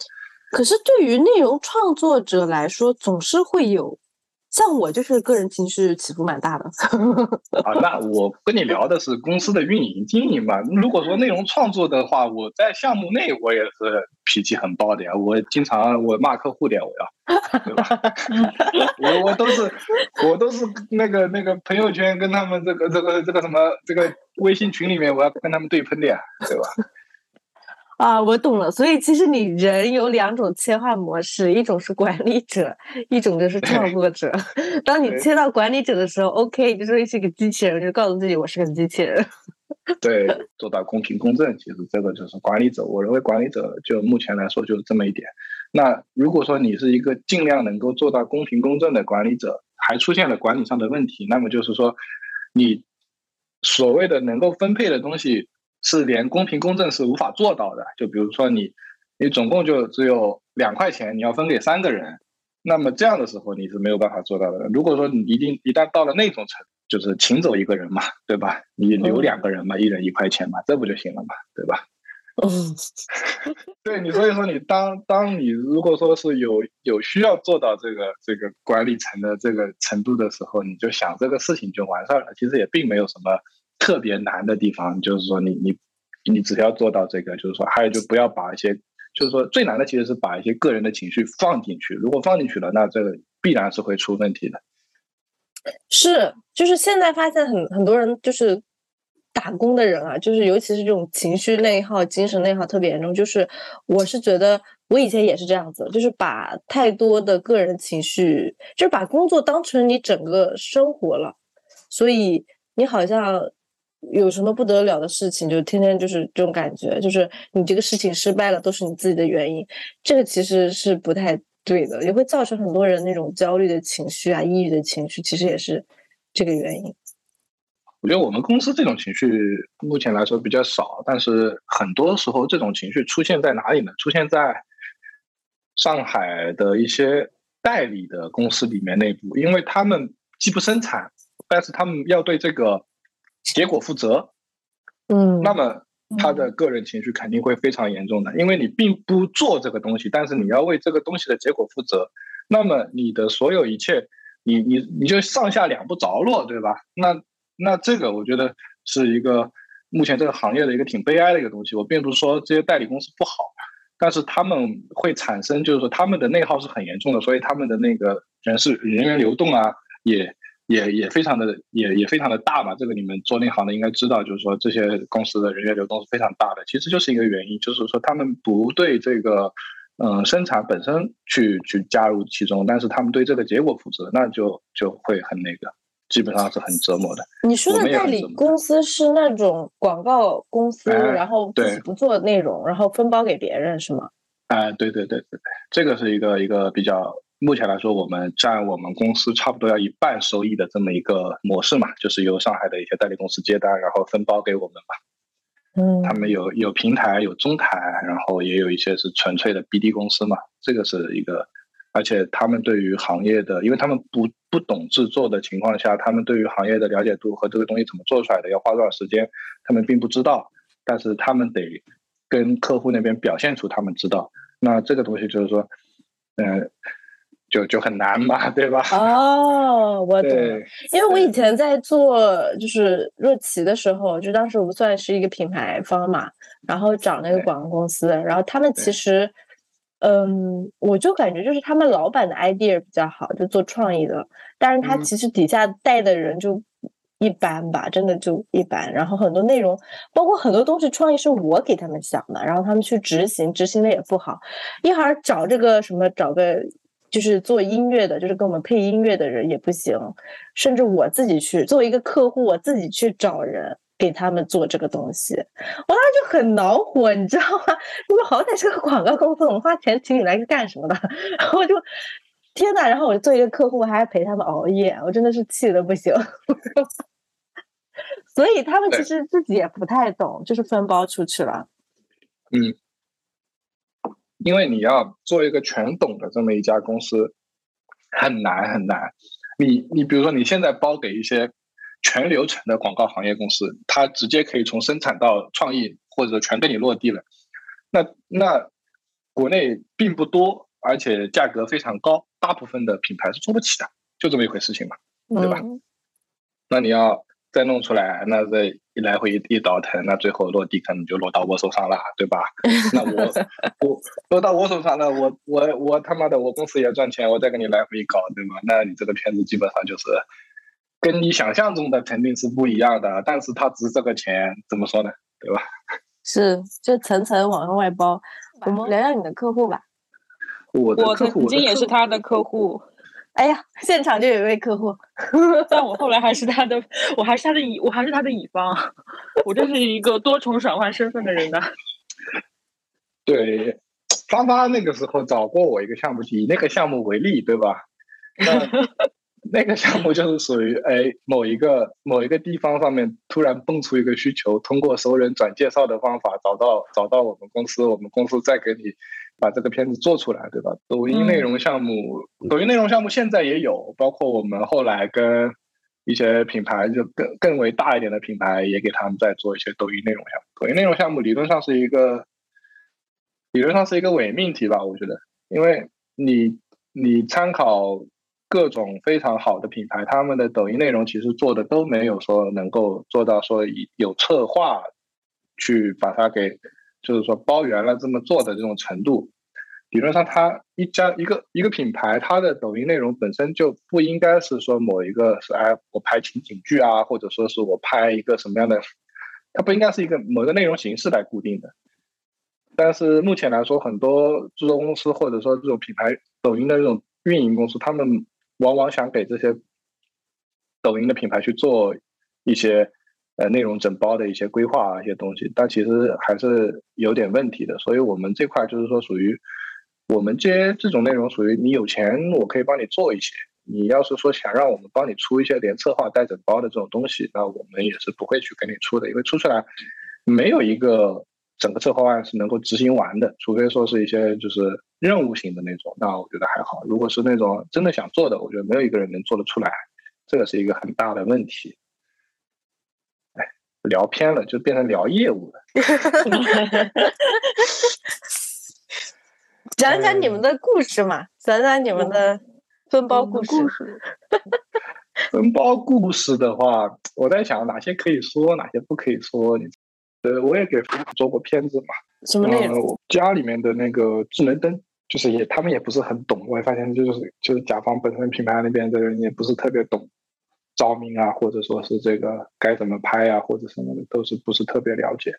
可是对于内容创作者来说，总是会有，像我就是个人情绪起伏蛮大的。啊，那我跟你聊的是公司的运营经营嘛。如果说内容创作的话，我在项目内我也是脾气很爆的呀。我经常我骂客户的呀，我要，对吧？[laughs] 我我都是我都是那个那个朋友圈跟他们这个这个这个什么这个微信群里面，我要跟他们对喷的呀，对吧？啊，我懂了。所以其实你人有两种切换模式，一种是管理者，一种就是创作者。当你切到管理者的时候，OK，你就说是一个机器人，就告诉自己我是个机器人。[laughs] 对，做到公平公正，其实这个就是管理者。我认为管理者就目前来说就是这么一点。那如果说你是一个尽量能够做到公平公正的管理者，还出现了管理上的问题，那么就是说，你所谓的能够分配的东西是连公平公正是无法做到的。就比如说你，你总共就只有两块钱，你要分给三个人，那么这样的时候你是没有办法做到的。如果说你一定一旦到了那种程，就是请走一个人嘛，对吧？你留两个人嘛，一人一块钱嘛，这不就行了嘛，对吧？嗯，[laughs] 对你，所以说你当当你如果说是有有需要做到这个这个管理层的这个程度的时候，你就想这个事情就完事儿了。其实也并没有什么特别难的地方，就是说你你你只要做到这个，就是说还有就不要把一些，就是说最难的其实是把一些个人的情绪放进去。如果放进去了，那这个必然是会出问题的。是，就是现在发现很很多人就是打工的人啊，就是尤其是这种情绪内耗、精神内耗特别严重。就是我是觉得我以前也是这样子，就是把太多的个人情绪，就是把工作当成你整个生活了，所以你好像有什么不得了的事情，就天天就是这种感觉，就是你这个事情失败了都是你自己的原因，这个其实是不太。对的，也会造成很多人那种焦虑的情绪啊、抑郁的情绪，其实也是这个原因。我觉得我们公司这种情绪目前来说比较少，但是很多时候这种情绪出现在哪里呢？出现在上海的一些代理的公司里面内部，因为他们既不生产，但是他们要对这个结果负责。嗯，那么。他的个人情绪肯定会非常严重的，因为你并不做这个东西，但是你要为这个东西的结果负责，那么你的所有一切，你你你就上下两不着落，对吧？那那这个我觉得是一个目前这个行业的一个挺悲哀的一个东西。我并不是说这些代理公司不好，但是他们会产生，就是说他们的内耗是很严重的，所以他们的那个人事人员流动啊也。也也非常的也也非常的大嘛，这个你们做那行的应该知道，就是说这些公司的人员流动是非常大的，其实就是一个原因，就是说他们不对这个嗯生产本身去去加入其中，但是他们对这个结果负责，那就就会很那个，基本上是很折磨的。你说的代理公司是那种广告公司，然后自己不做内容，然后分包给别人是吗？哎，对对对对对，这个是一个一个比较。目前来说，我们占我们公司差不多要一半收益的这么一个模式嘛，就是由上海的一些代理公司接单，然后分包给我们嘛。嗯，他们有有平台，有中台，然后也有一些是纯粹的 BD 公司嘛。这个是一个，而且他们对于行业的，因为他们不不懂制作的情况下，他们对于行业的了解度和这个东西怎么做出来的，要花多少时间，他们并不知道。但是他们得跟客户那边表现出他们知道。那这个东西就是说，嗯。就就很难嘛，[laughs] 对吧？哦，我懂了，因为我以前在做就是若琪的时候，就当时我们算是一个品牌方嘛，然后找那个广告公司，然后他们其实，嗯，我就感觉就是他们老板的 idea 比较好，就做创意的，但是他其实底下带的人就一般吧，真的就一般。然后很多内容，包括很多东西创意是我给他们想的，然后他们去执行，执行的也不好，一会儿找这个什么找个。就是做音乐的，就是给我们配音乐的人也不行，甚至我自己去作为一个客户，我自己去找人给他们做这个东西，我当时就很恼火，你知道吗？你们好歹是个广告公司，我们花钱请你来是干什么的？[laughs] 然后就天呐，然后我作为一个客户，还要陪他们熬夜，我真的是气的不行。[laughs] 所以他们其实自己也不太懂，就是分包出去了。嗯。因为你要做一个全懂的这么一家公司，很难很难。你你比如说你现在包给一些全流程的广告行业公司，它直接可以从生产到创意或者全给你落地了。那那国内并不多，而且价格非常高，大部分的品牌是做不起的，就这么一回事情嘛，对吧？那你要。再弄出来，那这一来回一一倒腾，那最后落地可能就落到我手上了，对吧？那我 [laughs] 我落到我手上了，我我我他妈的，我公司也赚钱，我再跟你来回搞，对吗？那你这个片子基本上就是跟你想象中的肯定是不一样的，但是它值这个钱，怎么说呢？对吧？[laughs] 是，就层层往外包。我们聊聊你的客户吧。我的客户我曾经也是他的客户。哎呀，现场就有一位客户，[laughs] 但我后来还是他的，我还是他的乙，我还是他的乙方，我这是一个多重转换身份的人呢。[laughs] 对，发发那个时候找过我一个项目，以那个项目为例，对吧？那 [laughs] 那个项目就是属于哎，某一个某一个地方上面突然蹦出一个需求，通过熟人转介绍的方法找到找到我们公司，我们公司再给你把这个片子做出来，对吧？抖音内容项目，抖音内容项目现在也有，包括我们后来跟一些品牌，就更更为大一点的品牌，也给他们在做一些抖音内容项目。抖音内容项目理论上是一个。理论上是一个伪命题吧，我觉得，因为你你参考各种非常好的品牌，他们的抖音内容其实做的都没有说能够做到说有策划去把它给就是说包圆了这么做的这种程度。理论上，它一家一个一个品牌，它的抖音内容本身就不应该是说某一个是哎我拍情景剧啊，或者说是我拍一个什么样的，它不应该是一个某个内容形式来固定的。但是目前来说，很多制作公司或者说这种品牌抖音的这种运营公司，他们往往想给这些抖音的品牌去做一些呃内容整包的一些规划啊一些东西，但其实还是有点问题的。所以我们这块就是说，属于我们接这种内容，属于你有钱我可以帮你做一些。你要是说想让我们帮你出一些连策划带整包的这种东西，那我们也是不会去给你出的，因为出出来没有一个。整个策划案是能够执行完的，除非说是一些就是任务型的那种，那我觉得还好。如果是那种真的想做的，我觉得没有一个人能做得出来，这个是一个很大的问题。哎，聊偏了，就变成聊业务了。[laughs] 讲讲你们的故事嘛，讲讲你们的分包故事。[laughs] 分包故事的话，我在想哪些可以说，哪些不可以说。你。呃，我也给父母做过片子嘛。什么内容？家里面的那个智能灯，就是也他们也不是很懂。我也发现，就是就是甲方本身品牌那边的人也不是特别懂照明啊，或者说是这个该怎么拍啊，或者什么的，都是不是特别了解。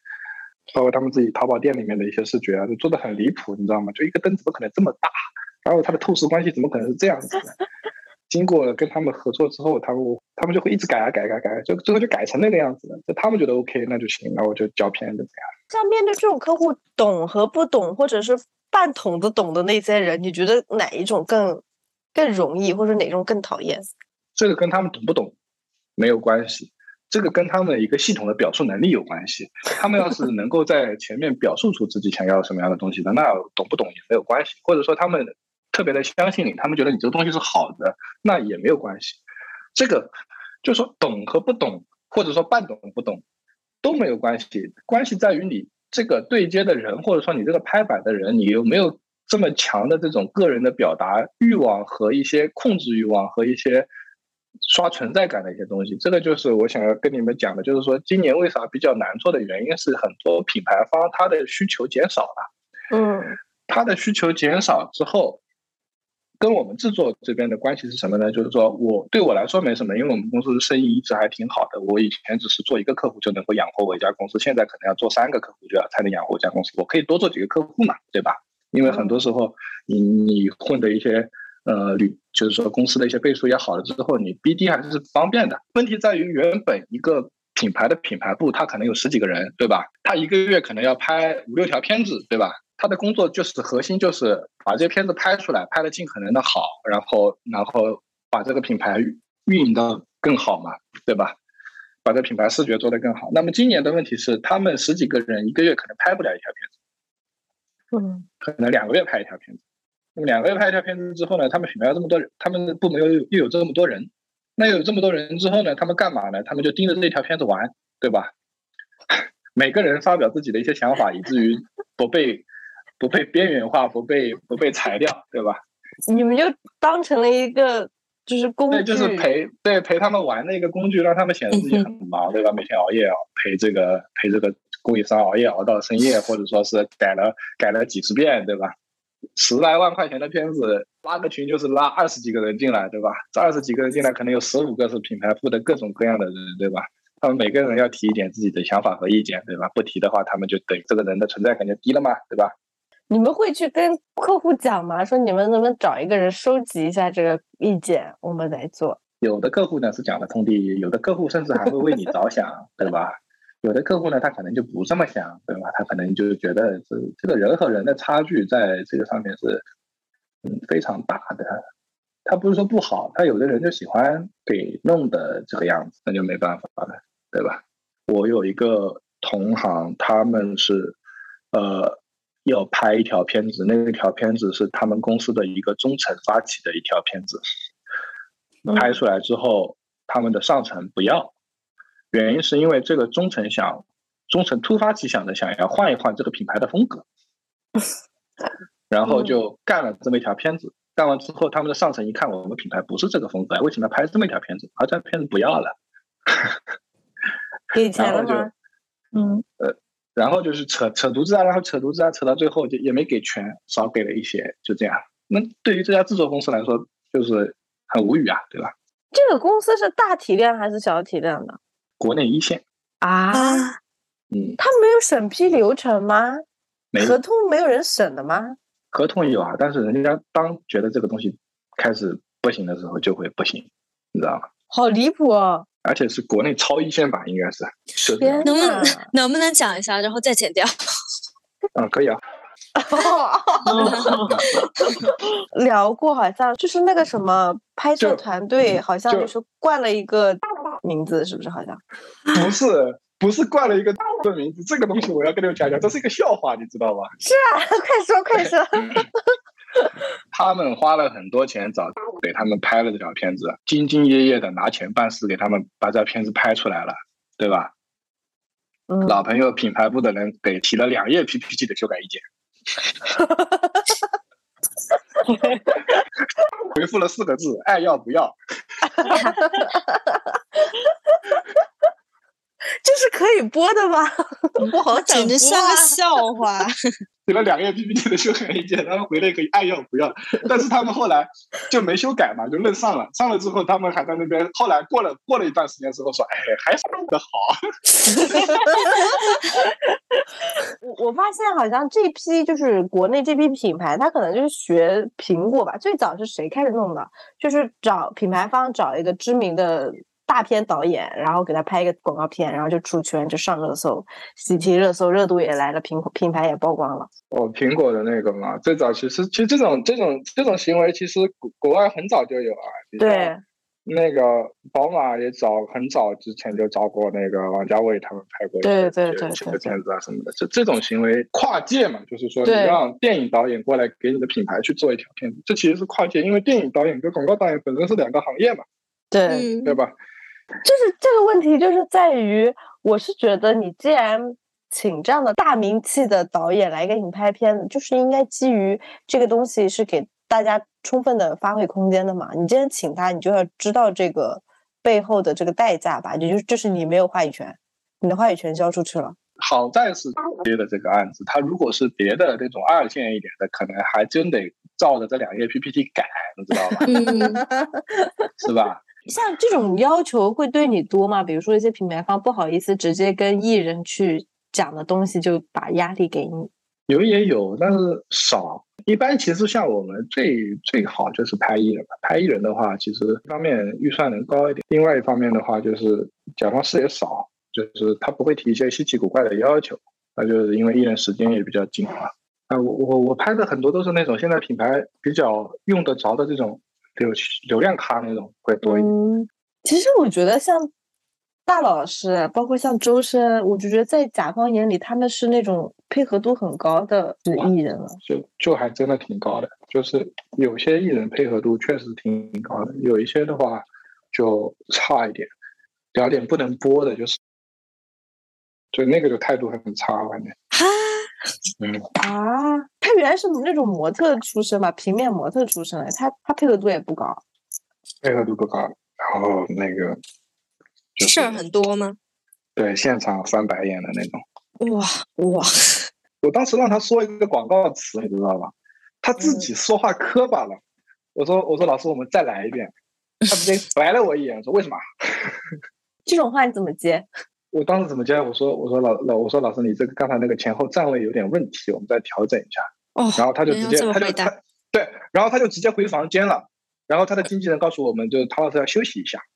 包括他们自己淘宝店里面的一些视觉啊，就做的很离谱，你知道吗？就一个灯怎么可能这么大？然后它的透视关系怎么可能是这样子的？经过跟他们合作之后，他们他们就会一直改啊改改改，就最后就改成那个样子了。就他们觉得 OK，那就行，那我就交片子这样。像面对这种客户懂和不懂，或者是半懂的懂的那些人，你觉得哪一种更更容易，或者哪种更讨厌？这个跟他们懂不懂没有关系，这个跟他们一个系统的表述能力有关系。他们要是能够在前面表述出自己想要什么样的东西的，那懂不懂也没有关系。或者说他们。特别的相信你，他们觉得你这个东西是好的，那也没有关系。这个就说懂和不懂，或者说半懂不懂都没有关系。关系在于你这个对接的人，或者说你这个拍板的人，你有没有这么强的这种个人的表达欲望和一些控制欲望和一些刷存在感的一些东西。这个就是我想要跟你们讲的，就是说今年为啥比较难做的原因是很多品牌方它的需求减少了。嗯，它的需求减少之后。跟我们制作这边的关系是什么呢？就是说我对我来说没什么，因为我们公司生意一直还挺好的。我以前只是做一个客户就能够养活我一家公司，现在可能要做三个客户就要才能养活一家公司。我可以多做几个客户嘛，对吧？因为很多时候你你混的一些呃旅，就是说公司的一些倍数也好了之后，你 BD 还是方便的。问题在于原本一个品牌的品牌部，他可能有十几个人，对吧？他一个月可能要拍五六条片子，对吧？他的工作就是核心，就是把这些片子拍出来，拍的尽可能的好，然后然后把这个品牌运营的更好嘛，对吧？把这品牌视觉做得更好。那么今年的问题是，他们十几个人一个月可能拍不了一条片子，嗯，可能两个月拍一条片子。那么两个月拍一条片子之后呢，他们品牌要这么多人，他们部门又又有这么多人，那有这么多人之后呢，他们干嘛呢？他们就盯着这条片子玩，对吧？[laughs] 每个人发表自己的一些想法，以至于不被。不被边缘化，不被不被裁掉，对吧？你们就当成了一个就是工具，对，就是陪对陪他们玩的一个工具，让他们显得自己很忙，对吧？每天熬夜陪这个陪这个供应商熬夜熬到深夜，或者说是改了改了几十遍，对吧？十来万块钱的片子，拉个群就是拉二十几个人进来，对吧？这二十几个人进来，可能有十五个是品牌部的各种各样的人，对吧？他们每个人要提一点自己的想法和意见，对吧？不提的话，他们就等于这个人的存在感就低了嘛，对吧？你们会去跟客户讲吗？说你们能不能找一个人收集一下这个意见，我们来做。有的客户呢是讲得通的，有的客户甚至还会为你着想，对吧？有的客户呢，他可能就不这么想，对吧？他可能就觉得这这个人和人的差距在这个上面是嗯非常大的。他不是说不好，他有的人就喜欢给弄的这个样子，那就没办法了，对吧？我有一个同行，他们是呃要拍一条片子，那条片子是他们公司的一个中层发起的一条片子，拍出来之后，他们的上层不要。原因是因为这个中层想，中层突发奇想的想要换一换这个品牌的风格，[laughs] 然后就干了这么一条片子。干完之后，他们的上层一看，我们品牌不是这个风格，为什么要拍这么一条片子？而这片子不要了，给 [laughs] 钱了吗？嗯，呃，然后就是扯扯犊子啊，然后扯犊子啊，扯到最后就也没给全，少给了一些，就这样。那对于这家制作公司来说，就是很无语啊，对吧？这个公司是大体量还是小体量的？国内一线啊，嗯，他没有审批流程吗？没合同没有人审的吗？合同有啊，但是人家当觉得这个东西开始不行的时候，就会不行，你知道吗？好离谱哦！而且是国内超一线吧，应该是。能不能！能不能讲一下，然后再剪掉？嗯，可以啊。[laughs] 聊过，好像就是那个什么拍摄团队，好像就就是灌了一个名字，是不是？好像 [laughs] 不是，不是冠了一个的名字，这个东西我要跟你们讲讲，这是一个笑话，你知道吧？[laughs] 是啊，快 [laughs] 说快说！他们花了很多钱找给他们拍了这条片子，兢兢业业的拿钱办事，给他们把这条片子拍出来了，对吧？嗯，老朋友品牌部的人给提了两页 PPT 的修改意见，回复了四个字：爱要不要。[laughs] 这是可以播的吗？[laughs] 不好讲简直像个笑话。给了两页 PPT 的修改意见，他们回来可以爱要不要，[laughs] 但是他们后来就没修改嘛，就愣上了。上了之后，他们还在那边，后来过了过了一段时间之后说，哎，还是的好。我我发现好像这批就是国内这批品牌，它可能就是学苹果吧。最早是谁开始弄的？就是找品牌方找一个知名的大片导演，然后给他拍一个广告片，然后就出圈，就上热搜，喜提热搜，热度也来了，苹果品牌也曝光了。哦，苹果的那个嘛，最早其实其实这种这种这种行为，其实国国外很早就有啊。对，那个宝马也早很早之前就找过那个王家卫他们拍过一对些对对对片子啊什么的。这这种行为跨界嘛，就是说你让电影导演过来给你的品牌去做一条片子，这其实是跨界，因为电影导演跟广告导演本身是两个行业嘛，对，嗯，对吧？就是这个问题，就是在于，我是觉得你既然请这样的大名气的导演来给你拍片子，就是应该基于这个东西是给大家充分的发挥空间的嘛。你既然请他，你就要知道这个背后的这个代价吧，也就是就是你没有话语权，你的话语权交出去了。好在是接的这个案子，他如果是别的那种二线一点的，可能还真得照着这两页 PPT 改，你知道吧？嗯，[laughs] 是吧？像这种要求会对你多吗？比如说一些品牌方不好意思直接跟艺人去讲的东西，就把压力给你。有也有，但是少。一般其实像我们最最好就是拍艺人吧。拍艺人的话，其实一方面预算能高一点，另外一方面的话就是甲方事也少，就是他不会提一些稀奇古怪的要求。那就是因为艺人时间也比较紧嘛。啊，我我我拍的很多都是那种现在品牌比较用得着的这种流流量咖那种会多一点。嗯，其实我觉得像大老师，包括像周深，我就觉得在甲方眼里，他们是那种配合度很高的艺人了。就就还真的挺高的，就是有些艺人配合度确实挺高的，有一些的话就差一点，聊点不能播的，就是，就那个就态度很差，反正，哈，嗯，啊，他原来是那种模特出身吧，平面模特出身的，他他配合度也不高。配合度不高，然后那个就是事儿很多吗？对现场翻白眼的那种。哇哇，我当时让他说一个广告词，你知道吧？他自己说话磕巴了。我说我说老师，我们再来一遍。他直接白了我一眼，说为什么？[laughs] 这种话你怎么接？我当时怎么接？我说我说老老我说老师，你这个刚才那个前后站位有点问题，我们再调整一下。哦，然后他就直接他就他对，然后他就直接回房间了。然后他的经纪人告诉我们，就是陶老师要休息一下。[laughs]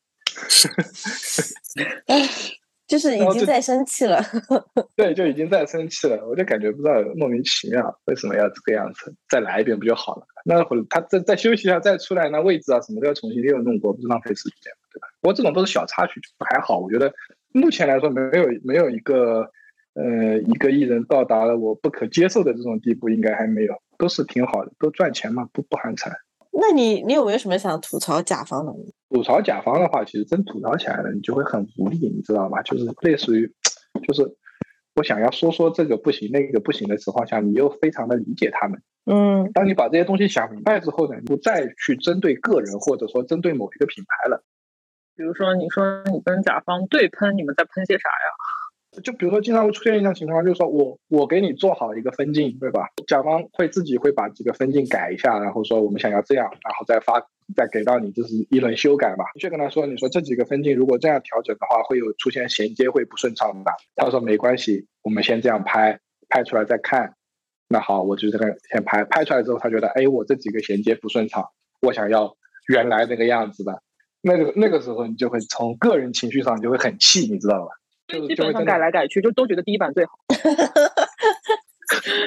就是已经在生气了。[laughs] 对，就已经在生气了，我就感觉不知道莫名其妙，为什么要这个样子？再来一遍不就好了？那会他再再休息一下，再出来，那位置啊什么都要重新又弄过，不是浪费时间嘛，对吧？不过这种都是小插曲，还好。我觉得目前来说，没有没有一个呃一个艺人到达了我不可接受的这种地步，应该还没有，都是挺好的，都赚钱嘛，不不寒碜。那你你有没有什么想吐槽甲方的？吐槽甲方的话，其实真吐槽起来了，你就会很无力，你知道吗？就是类似于，就是我想要说说这个不行，那个不行的情况下，你又非常的理解他们。嗯，当你把这些东西想明白之后呢，你不再去针对个人，或者说针对某一个品牌了。比如说，你说你跟甲方对喷，你们在喷些啥呀？就比如说，经常会出现一种情况，就是说我我给你做好一个分镜，对吧？甲方会自己会把这个分镜改一下，然后说我们想要这样，然后再发再给到你，就是一轮修改嘛。你去跟他说，你说这几个分镜如果这样调整的话，会有出现衔接会不顺畅的。他说没关系，我们先这样拍，拍出来再看。那好，我就这个先拍，拍出来之后，他觉得哎，我这几个衔接不顺畅，我想要原来那个样子的。那个那个时候，你就会从个人情绪上你就会很气，你知道吧？就基本上就会改来改去，就都觉得第一版最好。[laughs]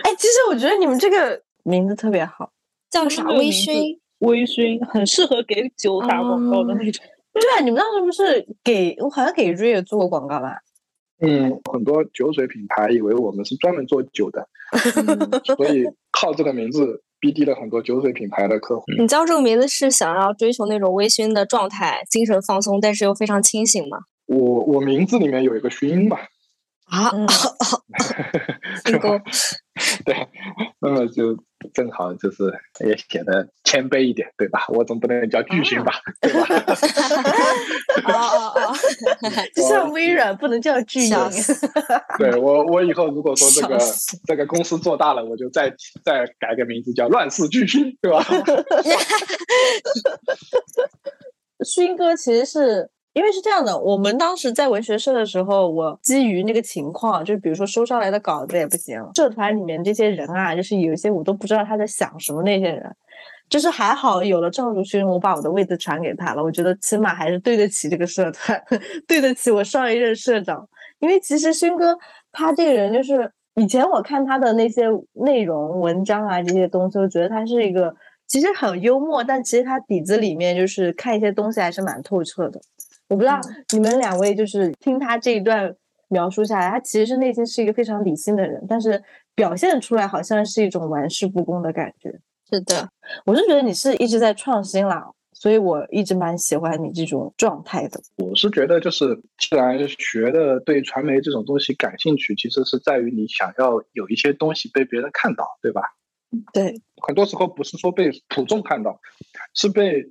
哎，其实我觉得你们这个名字特别好。[laughs] 叫啥？微醺。微醺很适合给酒打广告的那种。[laughs] 对啊，你们当时不是给我好像给瑞也做过广告吧？嗯，很多酒水品牌以为我们是专门做酒的，所以靠这个名字逼低了很多酒水品牌的客户。你叫这个名字是想要追求那种微醺的状态，精神放松，但是又非常清醒吗？我我名字里面有一个熏吧，啊，嗯听过。[laughs] [laughs] [laughs] 对，那么就正好就是也显得谦卑一点，对吧？我总不能叫巨星吧，对吧？哦 [laughs] 哦哦，[laughs] 就像微软不能叫巨星。对我我以后如果说这个这个公司做大了，我就再再改个名字叫乱世巨星，对吧？[laughs] 勋哥其实是因为是这样的，我们当时在文学社的时候，我基于那个情况，就是比如说收上来的稿子也不行，社团里面这些人啊，就是有一些我都不知道他在想什么，那些人，就是还好有了赵如勋，我把我的位子传给他了，我觉得起码还是对得起这个社团，[laughs] 对得起我上一任社长，因为其实勋哥他这个人就是以前我看他的那些内容文章啊这些东西，我觉得他是一个。其实很幽默，但其实他底子里面就是看一些东西还是蛮透彻的。我不知道你们两位就是听他这一段描述下来，他其实是内心是一个非常理性的人，但是表现出来好像是一种玩世不恭的感觉。是的，我是觉得你是一直在创新啦，所以我一直蛮喜欢你这种状态的。我是觉得，就是既然学的对传媒这种东西感兴趣，其实是在于你想要有一些东西被别人看到，对吧？对，很多时候不是说被普众看到，是被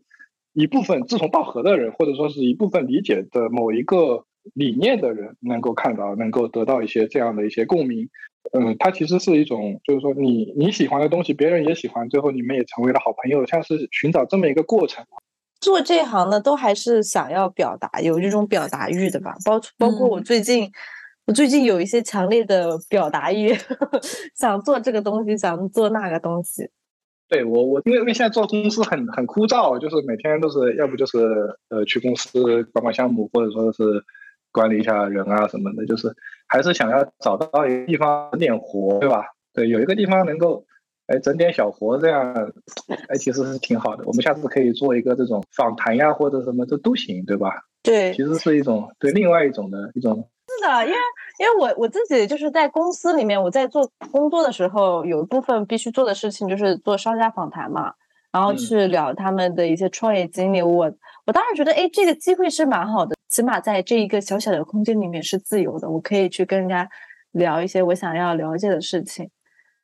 一部分志同道合的人，或者说是一部分理解的某一个理念的人能够看到，能够得到一些这样的一些共鸣。嗯，它其实是一种，就是说你你喜欢的东西，别人也喜欢，最后你们也成为了好朋友，像是寻找这么一个过程。做这行的都还是想要表达，有这种表达欲的吧？包包括我最近。我最近有一些强烈的表达欲，[laughs] 想做这个东西，想做那个东西。对我，我因为因为现在做公司很很枯燥，就是每天都是要不就是呃去公司管管项目，或者说是管理一下人啊什么的，就是还是想要找到一个地方整点活，对吧？对，有一个地方能够哎整点小活，这样哎其实是挺好的。我们下次可以做一个这种访谈呀，或者什么这都行，对吧？对，其实是一种对另外一种的一种。是的，因为因为我我自己就是在公司里面，我在做工作的时候，有一部分必须做的事情就是做商家访谈嘛，然后去聊他们的一些创业经历。我我当时觉得，哎，这个机会是蛮好的，起码在这一个小小的空间里面是自由的，我可以去跟人家聊一些我想要了解的事情。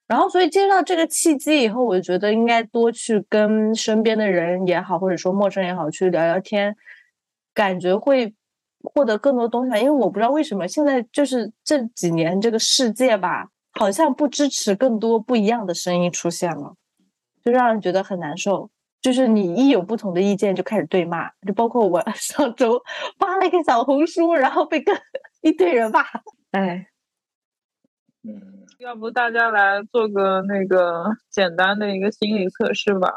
然后，所以接到这个契机以后，我觉得应该多去跟身边的人也好，或者说陌生人也好，去聊聊天，感觉会。获得更多东西，因为我不知道为什么现在就是这几年这个世界吧，好像不支持更多不一样的声音出现了，就让人觉得很难受。就是你一有不同的意见就开始对骂，就包括我 [laughs] 上周发了一个小红书，然后被跟一堆人骂，哎，嗯，要不大家来做个那个简单的一个心理测试吧？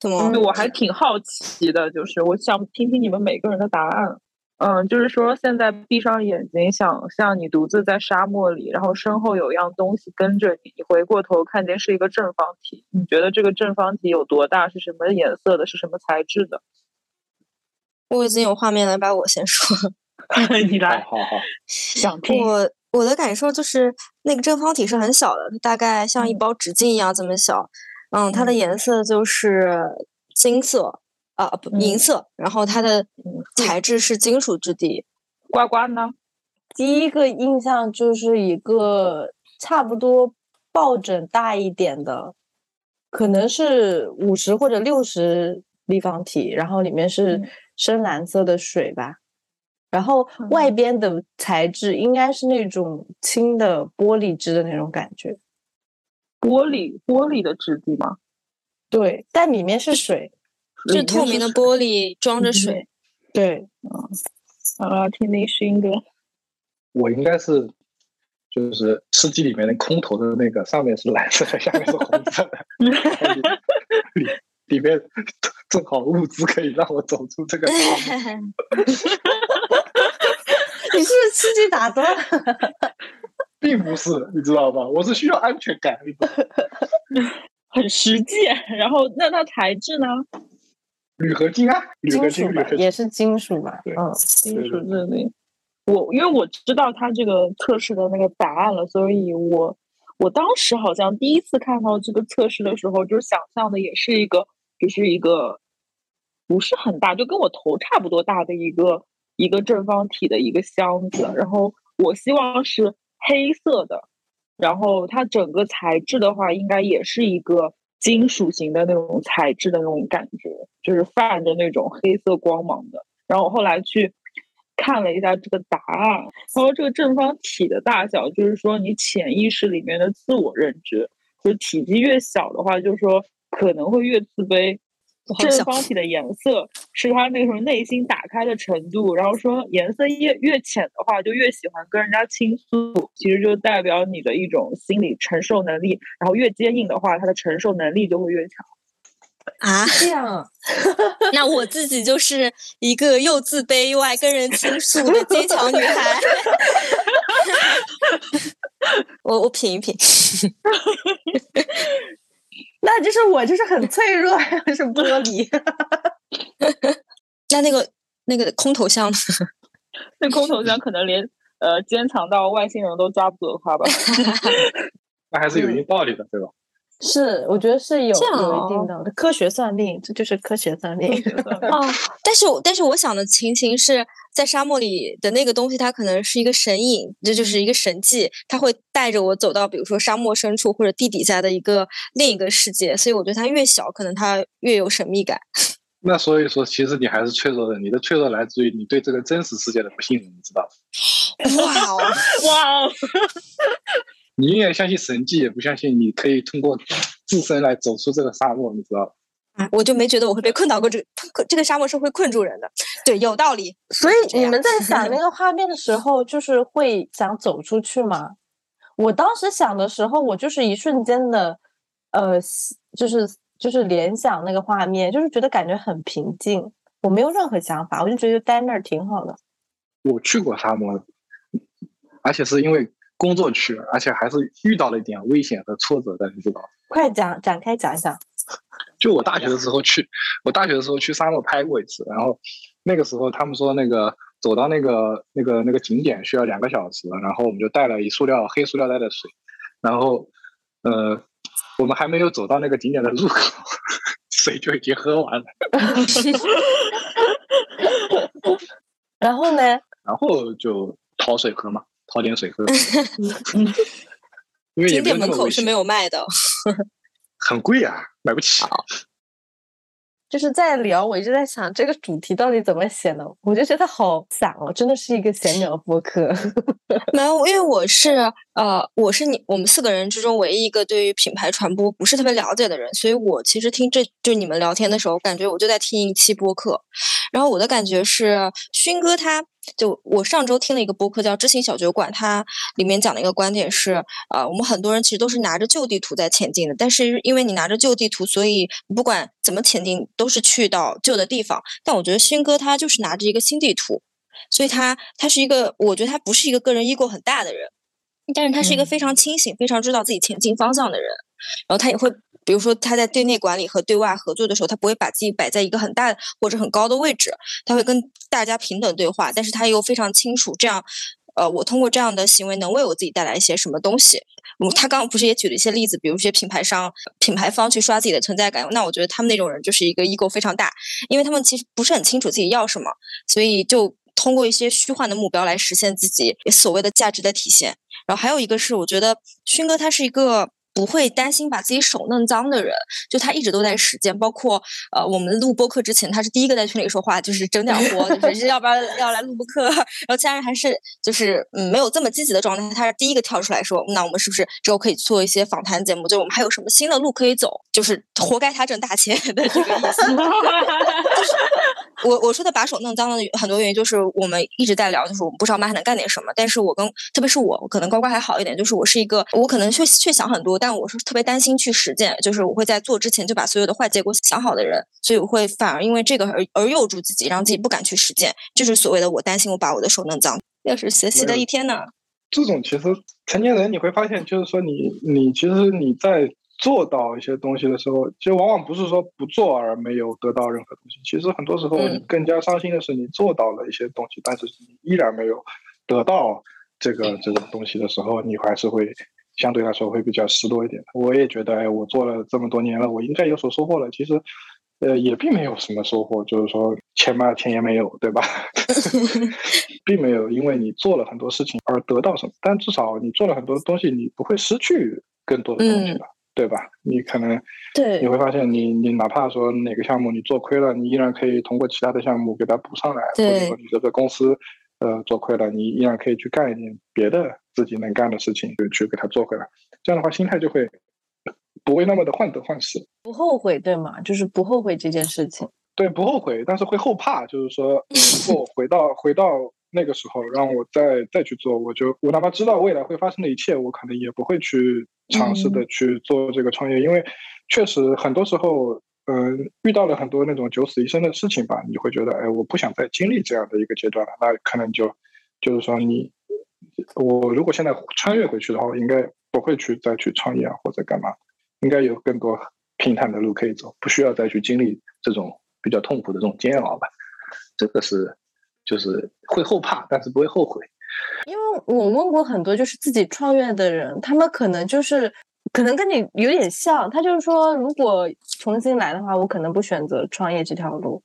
怎么？就我还挺好奇的，就是我想听听你们每个人的答案。嗯，就是说现在闭上眼睛，想象你独自在沙漠里，然后身后有样东西跟着你，你回过头看见是一个正方体，你觉得这个正方体有多大？是什么颜色的？是什么材质的？[laughs] 我已经有画面了，把我先说。[laughs] 你来，好好，[laughs] 想听。我我的感受就是那个正方体是很小的，大概像一包纸巾一样这么小。嗯，它的颜色就是金色。啊不，银色，然后它的材质是金属质地。呱呱呢？第一个印象就是一个差不多抱枕大一点的，可能是五十或者六十立方体，然后里面是深蓝色的水吧。然后外边的材质应该是那种轻的玻璃质的那种感觉。玻璃玻璃的质地吗？对，但里面是水。是透明的玻璃装着水，对，嗯，好了，听听勋哥，我应该是就是吃鸡里面的空投的那个，上面是蓝色的，下面是红色的，[laughs] 里里面正好物资可以让我走出这个。[laughs] 你是不是吃鸡打断？[laughs] 并不是，你知道吧？我是需要安全感，很实际。然后，那它材质呢？铝合金啊，金属吧，也是金属吧？嗯，金属质地。我因为我知道它这个测试的那个答案了，所以我我当时好像第一次看到这个测试的时候，就是想象的也是一个，就是一个不是很大，就跟我头差不多大的一个一个正方体的一个箱子。然后我希望是黑色的，然后它整个材质的话，应该也是一个。金属型的那种材质的那种感觉，就是泛着那种黑色光芒的。然后我后来去看了一下这个答案，他说这个正方体的大小，就是说你潜意识里面的自我认知，就是体积越小的话，就是说可能会越自卑。正方体的颜色是他那个什么内心打开的程度，然后说颜色越越浅的话，就越喜欢跟人家倾诉，其实就代表你的一种心理承受能力，然后越坚硬的话，他的承受能力就会越强。啊，这样，[laughs] 那我自己就是一个又自卑又爱跟人倾诉的坚强女孩。[laughs] 我我品一品。[laughs] 那就是我，就是很脆弱，[laughs] 是玻璃。[laughs] 那那个那个空投箱，[laughs] 那空投箱可能连呃坚强到外星人都抓不走它吧？那还是有一定道理的，对吧？是，我觉得是有有一定的科学算命，这就是科学算命哦。[laughs] 但是，但是我想的情形是在沙漠里的那个东西，它可能是一个神隐，这就是一个神迹，它会带着我走到，比如说沙漠深处或者地底下的一个另一个世界。所以，我觉得它越小，可能它越有神秘感。[laughs] 那所以说，其实你还是脆弱的，你的脆弱来自于你对这个真实世界的不信任，你知道吗哇哦，哇哦！你宁愿相信神迹，也不相信你可以通过自身来走出这个沙漠，你知道啊，我就没觉得我会被困到过这个这个沙漠是会困住人的。对，有道理。所以你们在想那个画面的时候，就是会想走出去吗？我当时想的时候，我就是一瞬间的，呃，就是就是联想那个画面，就是觉得感觉很平静，我没有任何想法，我就觉得待那儿挺好的。我去过沙漠，而且是因为。工作去，而且还是遇到了一点危险和挫折的，你知道快讲，展开讲一讲。[laughs] 就我大学的时候去，我大学的时候去沙漠拍过一次，然后那个时候他们说那个走到那个那个那个景点需要两个小时，然后我们就带了一塑料黑塑料袋的水，然后呃，我们还没有走到那个景点的入口，[laughs] 水就已经喝完了。[laughs] 然后呢？然后就讨水喝嘛。掏点水喝，[laughs] 因为景点门口是没有卖的，[laughs] 很贵啊，买不起。[laughs] 就是在聊，我一直在想这个主题到底怎么写呢，我就觉得好散哦，真的是一个闲聊播客。没有，因为我是呃，我是你我们四个人之中唯一一个对于品牌传播不是特别了解的人，所以我其实听这就你们聊天的时候，感觉我就在听一期播客。然后我的感觉是，勋哥他就我上周听了一个播客叫《知行小酒馆》，它里面讲的一个观点是，呃，我们很多人其实都是拿着旧地图在前进的，但是因为你拿着旧地图，所以不管怎么前进，都是去到旧的地方。但我觉得勋哥他就是拿着一个新地图，所以他他是一个，我觉得他不是一个个人 ego 很大的人，但是他是一个非常清醒、非常知道自己前进方向的人。然后他也会，比如说他在对内管理和对外合作的时候，他不会把自己摆在一个很大或者很高的位置，他会跟大家平等对话，但是他又非常清楚这样，呃，我通过这样的行为能为我自己带来一些什么东西。嗯，他刚刚不是也举了一些例子，比如一些品牌商、品牌方去刷自己的存在感，那我觉得他们那种人就是一个 ego 非常大，因为他们其实不是很清楚自己要什么，所以就通过一些虚幻的目标来实现自己所谓的价值的体现。然后还有一个是，我觉得勋哥他是一个。不会担心把自己手弄脏的人，就他一直都在实践。包括呃，我们录播课之前，他是第一个在群里说话，就是整点活，就是 [laughs] 要不要要来录播课。然后其他人还是就是嗯，没有这么积极的状态。他是第一个跳出来说，那我们是不是之后可以做一些访谈节目？就我们还有什么新的路可以走？就是活该他挣大钱 [laughs] 的这个意思。[laughs] 我我说的把手弄脏了很多原因，就是我们一直在聊，就是我们不知道妈还能干点什么。但是我跟特别是我，我可能乖乖还好一点，就是我是一个，我可能却却想很多。但我是特别担心去实践，就是我会在做之前就把所有的坏结果想好的人，所以我会反而因为这个而而诱住自己，让自己不敢去实践，就是所谓的我担心我把我的手弄脏。又是学习的一天呢。这种其实成年人你会发现，就是说你你其实你在做到一些东西的时候，其实往往不是说不做而没有得到任何东西。其实很多时候你更加伤心的是，你做到了一些东西，但是你依然没有得到这个这个东西的时候，你还是会。相对来说会比较失落一点。我也觉得，哎，我做了这么多年了，我应该有所收获了。其实，呃，也并没有什么收获，就是说钱嘛，钱也没有，对吧？[laughs] 并没有因为你做了很多事情而得到什么，但至少你做了很多东西，你不会失去更多的东西了，对吧？你可能对你会发现，你你哪怕说哪个项目你做亏了，你依然可以通过其他的项目给它补上来，或者说你这个公司。呃，做亏了，你依然可以去干一点别的自己能干的事情，就去给它做回来。这样的话，心态就会不会那么的患得患失，不后悔，对吗？就是不后悔这件事情。对，不后悔，但是会后怕，就是说，[laughs] 如果回到回到那个时候，让我再再去做，我就我哪怕知道未来会发生的一切，我可能也不会去尝试的去做这个创业，因为确实很多时候。嗯，遇到了很多那种九死一生的事情吧，你会觉得，哎，我不想再经历这样的一个阶段了。那可能就，就是说，你我如果现在穿越回去的话，应该不会去再去创业啊，或者干嘛，应该有更多平坦的路可以走，不需要再去经历这种比较痛苦的这种煎熬吧。这个是，就是会后怕，但是不会后悔。因为我问过很多就是自己创业的人，他们可能就是。可能跟你有点像，他就是说，如果重新来的话，我可能不选择创业这条路。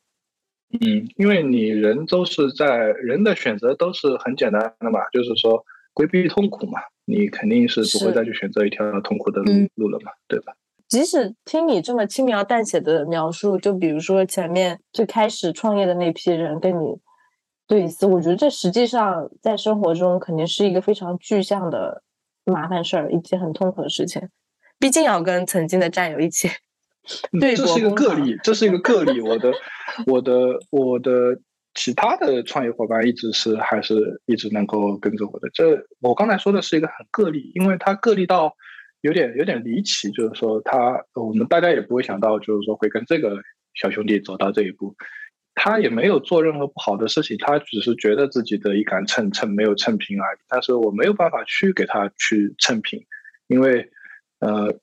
嗯，因为你人都是在人的选择都是很简单的嘛，就是说规避痛苦嘛，你肯定是不会再去选择一条痛苦的路路了嘛，对吧？即使听你这么轻描淡写的描述，就比如说前面最开始创业的那批人跟你对峙，我觉得这实际上在生活中肯定是一个非常具象的。麻烦事儿，一件很痛苦的事情，毕竟要跟曾经的战友一起对这是一个个例，这是一个个例。我的、我的、我的其他的创业伙伴一直是还是一直能够跟着我的。这我刚才说的是一个很个例，因为他个例到有点有点离奇，就是说他我们大家也不会想到，就是说会跟这个小兄弟走到这一步。他也没有做任何不好的事情，他只是觉得自己的一杆秤秤没有秤平而已。但是我没有办法去给他去秤平，因为呃，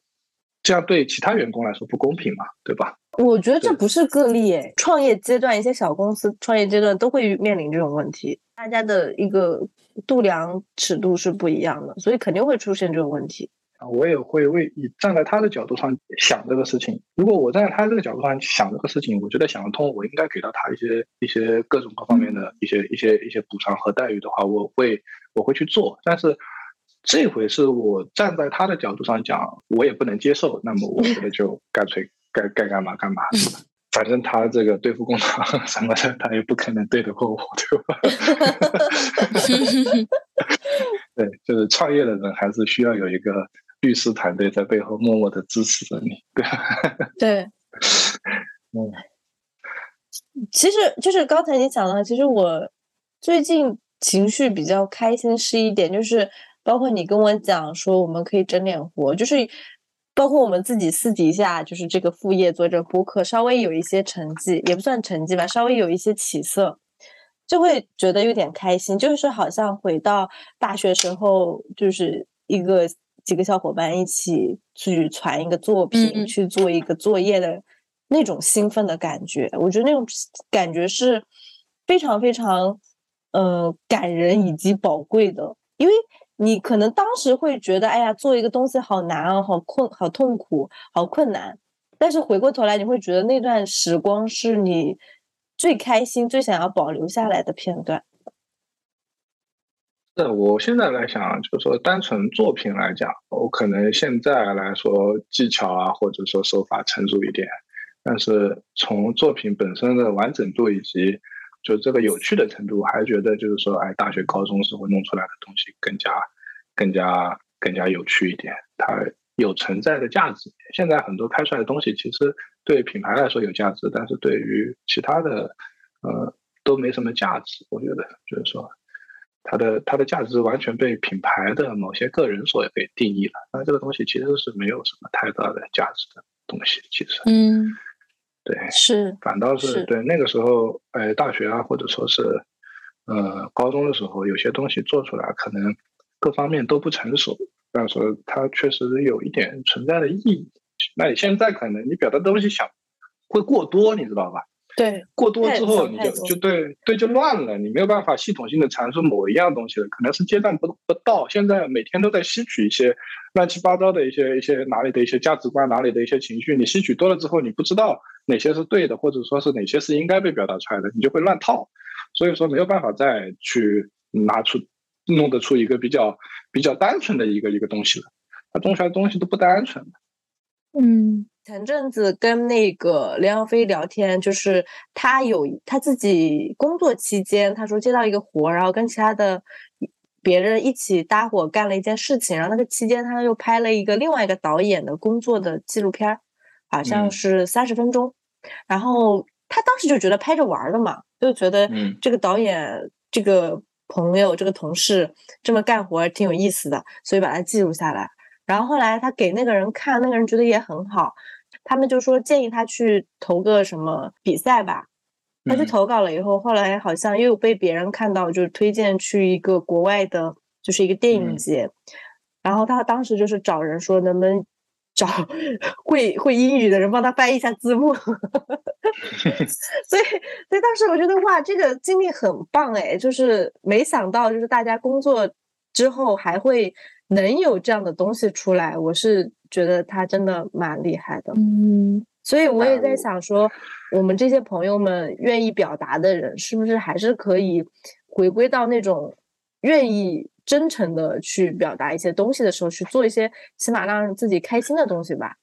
这样对其他员工来说不公平嘛，对吧？我觉得这不是个例诶，创业阶段一些小公司创业阶段都会面临这种问题，大家的一个度量尺度是不一样的，所以肯定会出现这种问题。啊，我也会为以站在他的角度上想这个事情。如果我站在他这个角度上想这个事情，我觉得想得通，我应该给到他一些一些各种各方面的一些一些一些补偿和待遇的话，我会我会去做。但是这回是我站在他的角度上讲，我也不能接受。那么我觉得就干脆该该干嘛干嘛。[laughs] 反正他这个对付工厂什么的，他也不可能对得过我，对吧？[laughs] 对，就是创业的人还是需要有一个。律师团队在背后默默的支持着你，对。[laughs] 对，嗯，其实就是刚才你讲的，其实我最近情绪比较开心是一点，就是包括你跟我讲说我们可以整点活，就是包括我们自己私底下就是这个副业做这播客，稍微有一些成绩，也不算成绩吧，稍微有一些起色，就会觉得有点开心，就是好像回到大学时候，就是一个几个小伙伴一起去传一个作品，去做一个作业的。那种兴奋的感觉，我觉得那种感觉是非常非常，呃，感人以及宝贵的。因为你可能当时会觉得，哎呀，做一个东西好难啊，好困，好痛苦，好困难。但是回过头来，你会觉得那段时光是你最开心、最想要保留下来的片段。那我现在来想，就是说，单纯作品来讲，我可能现在来说，技巧啊，或者说手法成熟一点。但是从作品本身的完整度以及就这个有趣的程度，还觉得就是说，哎，大学、高中时候弄出来的东西更加、更加、更加有趣一点，它有存在的价值。现在很多拍出来的东西，其实对品牌来说有价值，但是对于其他的，呃，都没什么价值。我觉得就是说，它的它的价值完全被品牌的某些个人所给定义了。那这个东西其实是没有什么太大的价值的东西，其实，嗯。对，是，反倒是对那个时候，哎，大学啊，或者说是，呃，高中的时候，有些东西做出来，可能各方面都不成熟，但是它确实有一点存在的意义。那你现在可能你表达东西想会过多，你知道吧？对，过多之后你就就对对就乱了，你没有办法系统性的阐述某一样东西了，可能是阶段不不到。现在每天都在吸取一些乱七八糟的一些一些哪里的一些价值观，哪里的一些情绪，你吸取多了之后，你不知道哪些是对的，或者说是哪些是应该被表达出来的，你就会乱套。所以说没有办法再去拿出弄得出一个比较比较单纯的一个一个东西了，它弄出来的东西都不单纯嗯。前阵子跟那个梁耀飞聊天，就是他有他自己工作期间，他说接到一个活，然后跟其他的别人一起搭伙干了一件事情，然后那个期间他又拍了一个另外一个导演的工作的纪录片，好像是三十分钟，然后他当时就觉得拍着玩的嘛，就觉得这个导演这个朋友这个同事这么干活挺有意思的，所以把它记录下来，然后后来他给那个人看，那个人觉得也很好。他们就说建议他去投个什么比赛吧，他去投稿了以后，后来好像又被别人看到，就是推荐去一个国外的，就是一个电影节。然后他当时就是找人说能不能找会会英语的人帮他翻译一下字幕。[laughs] 所以，所以当时我觉得哇，这个经历很棒哎，就是没想到就是大家工作之后还会能有这样的东西出来，我是。觉得他真的蛮厉害的，嗯，所以我也在想说，我们这些朋友们愿意表达的人，是不是还是可以回归到那种愿意真诚的去表达一些东西的时候，去做一些起码让自己开心的东西吧。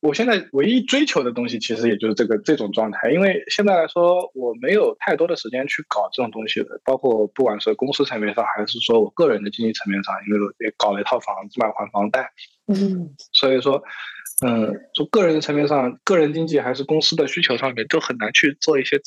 我现在唯一追求的东西，其实也就是这个这种状态，因为现在来说，我没有太多的时间去搞这种东西的，包括不管是公司层面上，还是说我个人的经济层面上，因为也搞了一套房子嘛，还房贷。嗯，所以说，嗯，从个人的层面上，个人经济还是公司的需求上面，都很难去做一些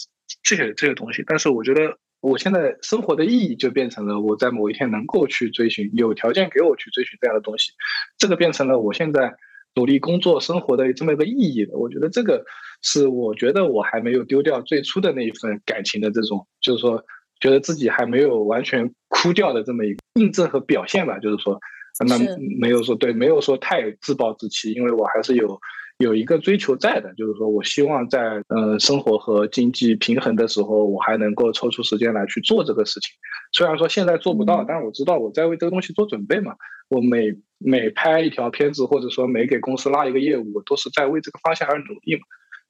这些这些东西。但是我觉得，我现在生活的意义就变成了我在某一天能够去追寻，有条件给我去追寻这样的东西，这个变成了我现在努力工作生活的这么一个意义的。我觉得这个是我觉得我还没有丢掉最初的那一份感情的这种，就是说觉得自己还没有完全枯掉的这么一个印证和表现吧，就是说。那没有说对，没有说太自暴自弃，因为我还是有有一个追求在的，就是说我希望在呃生活和经济平衡的时候，我还能够抽出时间来去做这个事情。虽然说现在做不到，但是我知道我在为这个东西做准备嘛。我每每拍一条片子，或者说每给公司拉一个业务，都是在为这个方向而努力嘛。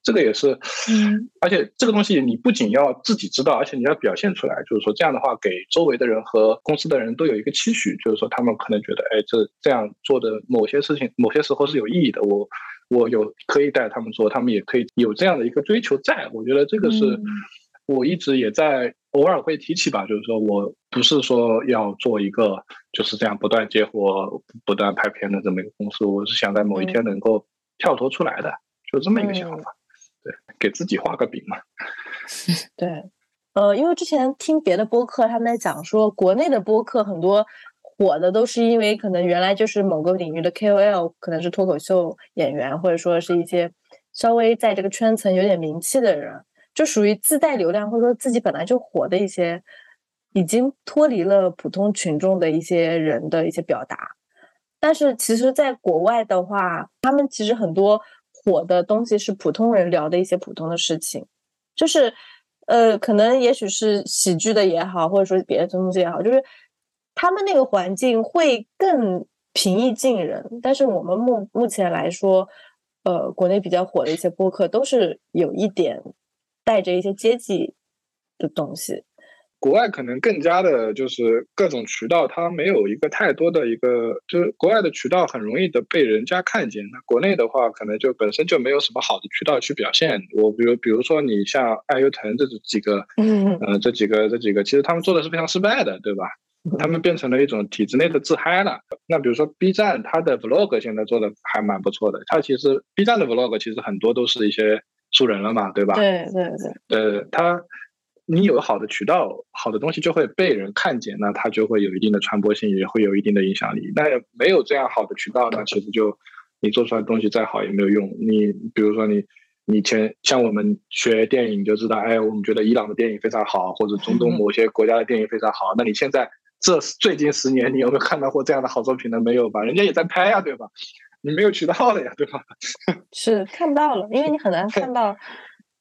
这个也是，嗯，而且这个东西你不仅要自己知道，而且你要表现出来，就是说这样的话，给周围的人和公司的人都有一个期许，就是说他们可能觉得，哎，这这样做的某些事情，某些时候是有意义的。我我有可以带他们做，他们也可以有这样的一个追求，在我觉得这个是我一直也在偶尔会提起吧，就是说我不是说要做一个就是这样不断接活、不断拍片的这么一个公司，我是想在某一天能够跳脱出来的，就这么一个想法。对，给自己画个饼嘛。[laughs] 对，呃，因为之前听别的播客他们在讲说，国内的播客很多火的都是因为可能原来就是某个领域的 KOL，可能是脱口秀演员，或者说是一些稍微在这个圈层有点名气的人，就属于自带流量或者说自己本来就火的一些，已经脱离了普通群众的一些人的一些表达。但是其实，在国外的话，他们其实很多火的东西是普通人聊的一些普通的事情，就是。呃，可能也许是喜剧的也好，或者说别的东西也好，就是他们那个环境会更平易近人。但是我们目目前来说，呃，国内比较火的一些播客都是有一点带着一些阶级的东西。国外可能更加的就是各种渠道，它没有一个太多的一个，就是国外的渠道很容易的被人家看见。那国内的话，可能就本身就没有什么好的渠道去表现。我比如，比如说你像爱优腾这几个，嗯，呃，这几个这几个，其实他们做的是非常失败的，对吧？他们变成了一种体制内的自嗨了。那比如说 B 站，它的 Vlog 现在做的还蛮不错的。它其实 B 站的 Vlog 其实很多都是一些素人了嘛，对吧？对对对。呃，他。你有好的渠道，好的东西就会被人看见，那它就会有一定的传播性，也会有一定的影响力。那没有这样好的渠道，那其实就你做出来的东西再好也没有用。你比如说你，你前像我们学电影就知道，哎，我们觉得伊朗的电影非常好，或者中东某些国家的电影非常好。那你现在这最近十年，你有没有看到过这样的好作品呢？没有吧？人家也在拍呀，对吧？你没有渠道了呀，对吧？[laughs] 是看不到了，因为你很难看到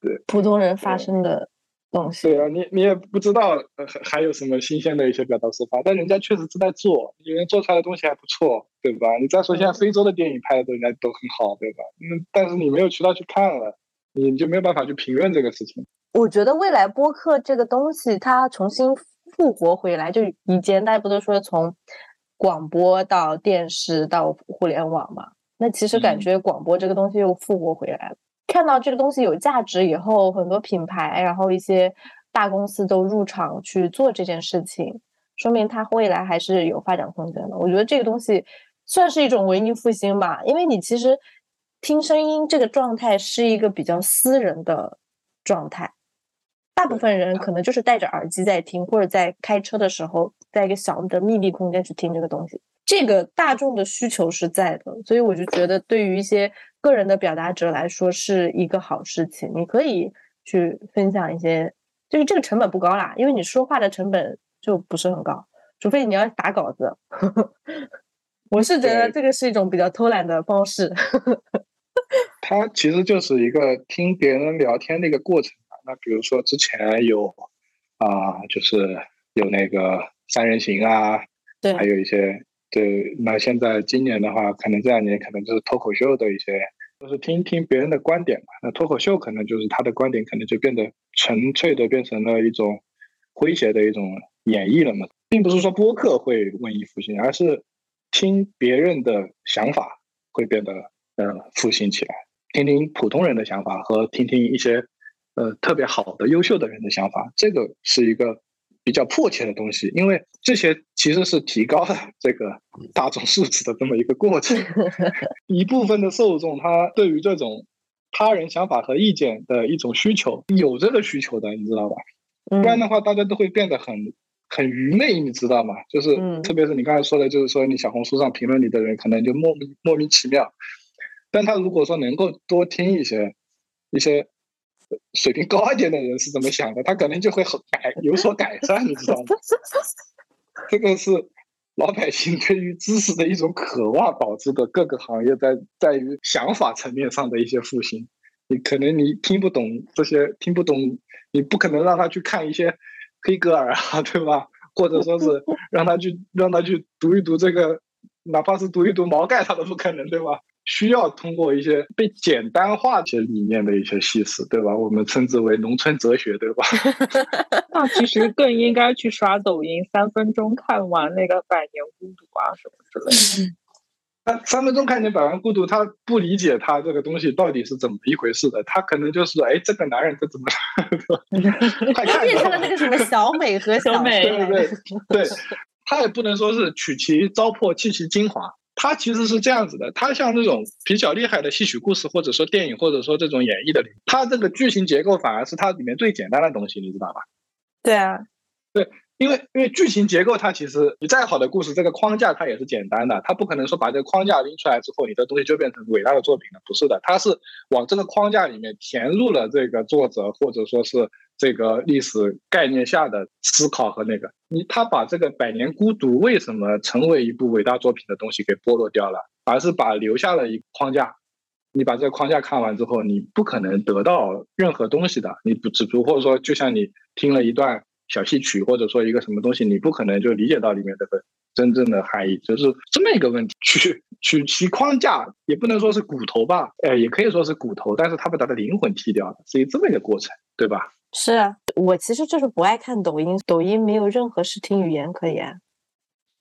对普通人发生的东西。对啊，你你也不知道还还有什么新鲜的一些表达手法，但人家确实是在做，有人做出来的东西还不错，对吧？你再说现在非洲的电影拍的人家都很好，对吧？嗯，但是你没有渠道去看了，你就没有办法去评论这个事情。我觉得未来播客这个东西它重新复活回来，就以前大家不都说从广播到电视到互联网嘛？那其实感觉广播这个东西又复活回来了。看到这个东西有价值以后，很多品牌，然后一些大公司都入场去做这件事情，说明它未来还是有发展空间的。我觉得这个东西算是一种文艺复兴吧，因为你其实听声音这个状态是一个比较私人的状态，大部分人可能就是戴着耳机在听，或者在开车的时候，在一个小的密闭空间去听这个东西。这个大众的需求是在的，所以我就觉得对于一些。个人的表达者来说是一个好事情，你可以去分享一些，就是这个成本不高啦，因为你说话的成本就不是很高，除非你要打稿子。[laughs] 我是觉得这个是一种比较偷懒的方式。[laughs] 它其实就是一个听别人聊天的一个过程嘛。那比如说之前有啊，就是有那个三人行啊，对，还有一些。对，那现在今年的话，可能这两年可能就是脱口秀的一些，就是听听别人的观点嘛。那脱口秀可能就是他的观点，可能就变得纯粹的变成了一种诙谐的一种演绎了嘛。并不是说播客会文艺复兴，而是听别人的想法会变得呃复兴起来。听听普通人的想法和听听一些呃特别好的、优秀的人的想法，这个是一个。比较迫切的东西，因为这些其实是提高了这个大众素质的这么一个过程。[laughs] 一部分的受众，他对于这种他人想法和意见的一种需求，有这个需求的，你知道吧？不然的话，大家都会变得很很愚昧，你知道吗？就是特别是你刚才说的，就是说你小红书上评论你的人，可能就莫名莫名其妙。但他如果说能够多听一些一些。水平高一点的人是怎么想的？他可能就会很改有所改善，你知道吗？这个是老百姓对于知识的一种渴望导致的。各个行业在在于想法层面上的一些复兴。你可能你听不懂这些，听不懂，你不可能让他去看一些黑格尔啊，对吧？或者说是让他去让他去读一读这个，哪怕是读一读毛概，他都不可能，对吧？需要通过一些被简单化一些理念的一些细思，对吧？我们称之为农村哲学，对吧？[laughs] 那其实更应该去刷抖音，三分钟看完那个《百年孤独》啊什么之类的。那三分钟看见《百万孤独》，他不理解他这个东西到底是怎么一回事的，他可能就是哎，这个男人他怎么？[laughs] 他变成了那个什么小美和小美，对对 [laughs] 对，他也不能说是取其糟粕，弃其精华。它其实是这样子的，它像这种比较厉害的戏曲故事，或者说电影，或者说这种演绎的，它这个剧情结构反而是它里面最简单的东西，你知道吧？对啊，对因为因为剧情结构它其实你再好的故事，这个框架它也是简单的，它不可能说把这个框架拎出来之后，你的东西就变成伟大的作品了，不是的，它是往这个框架里面填入了这个作者或者说是这个历史概念下的思考和那个，你他把这个《百年孤独》为什么成为一部伟大作品的东西给剥落掉了，而是把留下了一个框架。你把这个框架看完之后，你不可能得到任何东西的，你不只不或者说就像你听了一段。小戏曲，或者说一个什么东西，你不可能就理解到里面这个真正的含义，就是这么一个问题。取取其框架，也不能说是骨头吧，哎，也可以说是骨头，但是他把他的灵魂踢掉了，是一这么一个过程，对吧？是啊，我其实就是不爱看抖音，抖音没有任何视听语言可言，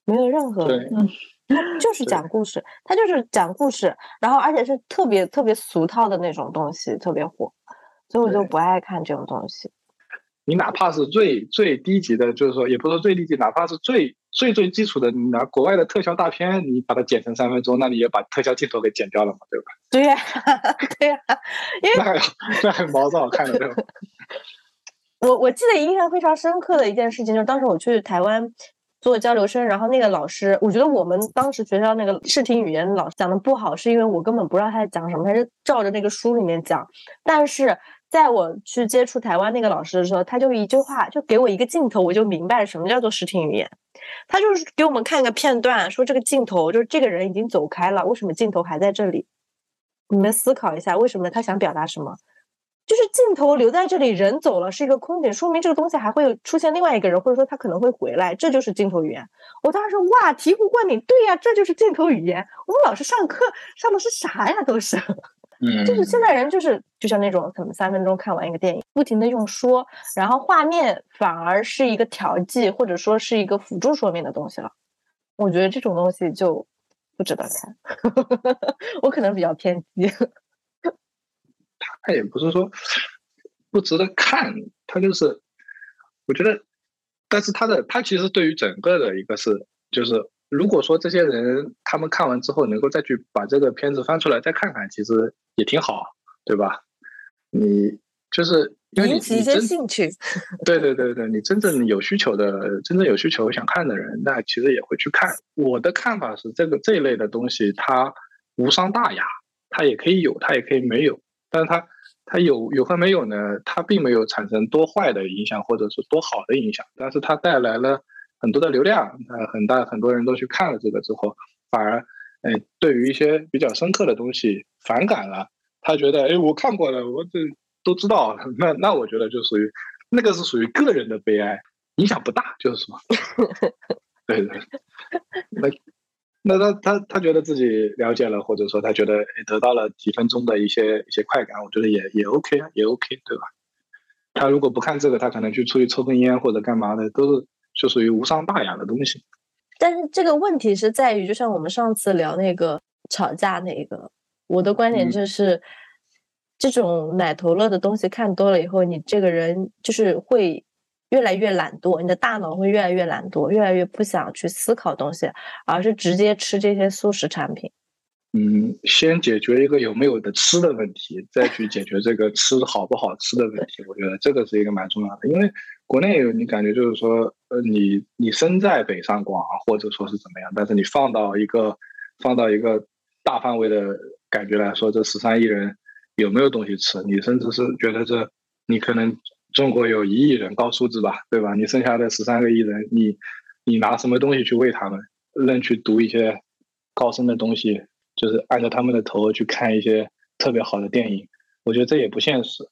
没有任何，嗯，它就是讲故事，它就是讲故事，然后而且是特别特别俗套的那种东西，特别火，所以我就不爱看这种东西。你哪怕是最最低级的，就是说，也不是最低级，哪怕是最最最基础的，你拿国外的特效大片，你把它剪成三分钟，那你也把特效镜头给剪掉了嘛，对吧？对呀，[laughs] 对呀，因为那还那还毛躁看的对吧？我我记得印象非常深刻的一件事情，就是当时我去台湾做交流生，然后那个老师，我觉得我们当时学校那个视听语言老师讲的不好，是因为我根本不知道他在讲什么，他是照着那个书里面讲，但是。在我去接触台湾那个老师的时候，他就一句话，就给我一个镜头，我就明白了什么叫做视听语言。他就是给我们看一个片段，说这个镜头就是这个人已经走开了，为什么镜头还在这里？你们思考一下，为什么他想表达什么？就是镜头留在这里，人走了是一个空景，说明这个东西还会出现另外一个人，或者说他可能会回来，这就是镜头语言。我当时说哇，醍醐灌顶，对呀，这就是镜头语言。我们老师上课上的是啥呀？都是。嗯，就是现在人就是就像那种可能三分钟看完一个电影，不停的用说，然后画面反而是一个调剂或者说是一个辅助说明的东西了。我觉得这种东西就不值得看，[laughs] 我可能比较偏激。他也不是说不值得看，他就是我觉得，但是他的他其实对于整个的一个是就是。如果说这些人他们看完之后能够再去把这个片子翻出来再看看，其实也挺好，对吧？你就是引起一些兴趣。对对对对，你真正有需求的、真正有需求想看的人，那其实也会去看。我的看法是，这个这一类的东西它无伤大雅，它也可以有，它也可以没有。但是它它有有和没有呢？它并没有产生多坏的影响，或者是多好的影响，但是它带来了。很多的流量，呃，很大很多人都去看了这个之后，反而，哎，对于一些比较深刻的东西反感了。他觉得，哎，我看过了，我这都知道。那那我觉得就属于那个是属于个人的悲哀，影响不大，就是说，[laughs] 对对。那那他他他觉得自己了解了，或者说他觉得得到了几分钟的一些一些快感，我觉得也也 OK 啊，也 OK，对吧？他如果不看这个，他可能去出去抽根烟或者干嘛的，都是。就属于无伤大雅的东西，但是这个问题是在于，就像我们上次聊那个吵架那个，我的观点就是，这种奶头乐的东西看多了以后，你这个人就是会越来越懒惰，你的大脑会越来越懒惰，越来越不想去思考东西，而是直接吃这些速食产品。嗯，先解决一个有没有的吃的问题，再去解决这个吃好不好吃的问题。我觉得这个是一个蛮重要的，因为国内你感觉就是说，呃，你你身在北上广或者说是怎么样，但是你放到一个放到一个大范围的感觉来说，这十三亿人有没有东西吃？你甚至是觉得这你可能中国有一亿人高素质吧，对吧？你剩下的十三个亿人，你你拿什么东西去喂他们？任去读一些高深的东西？就是按照他们的头去看一些特别好的电影，我觉得这也不现实，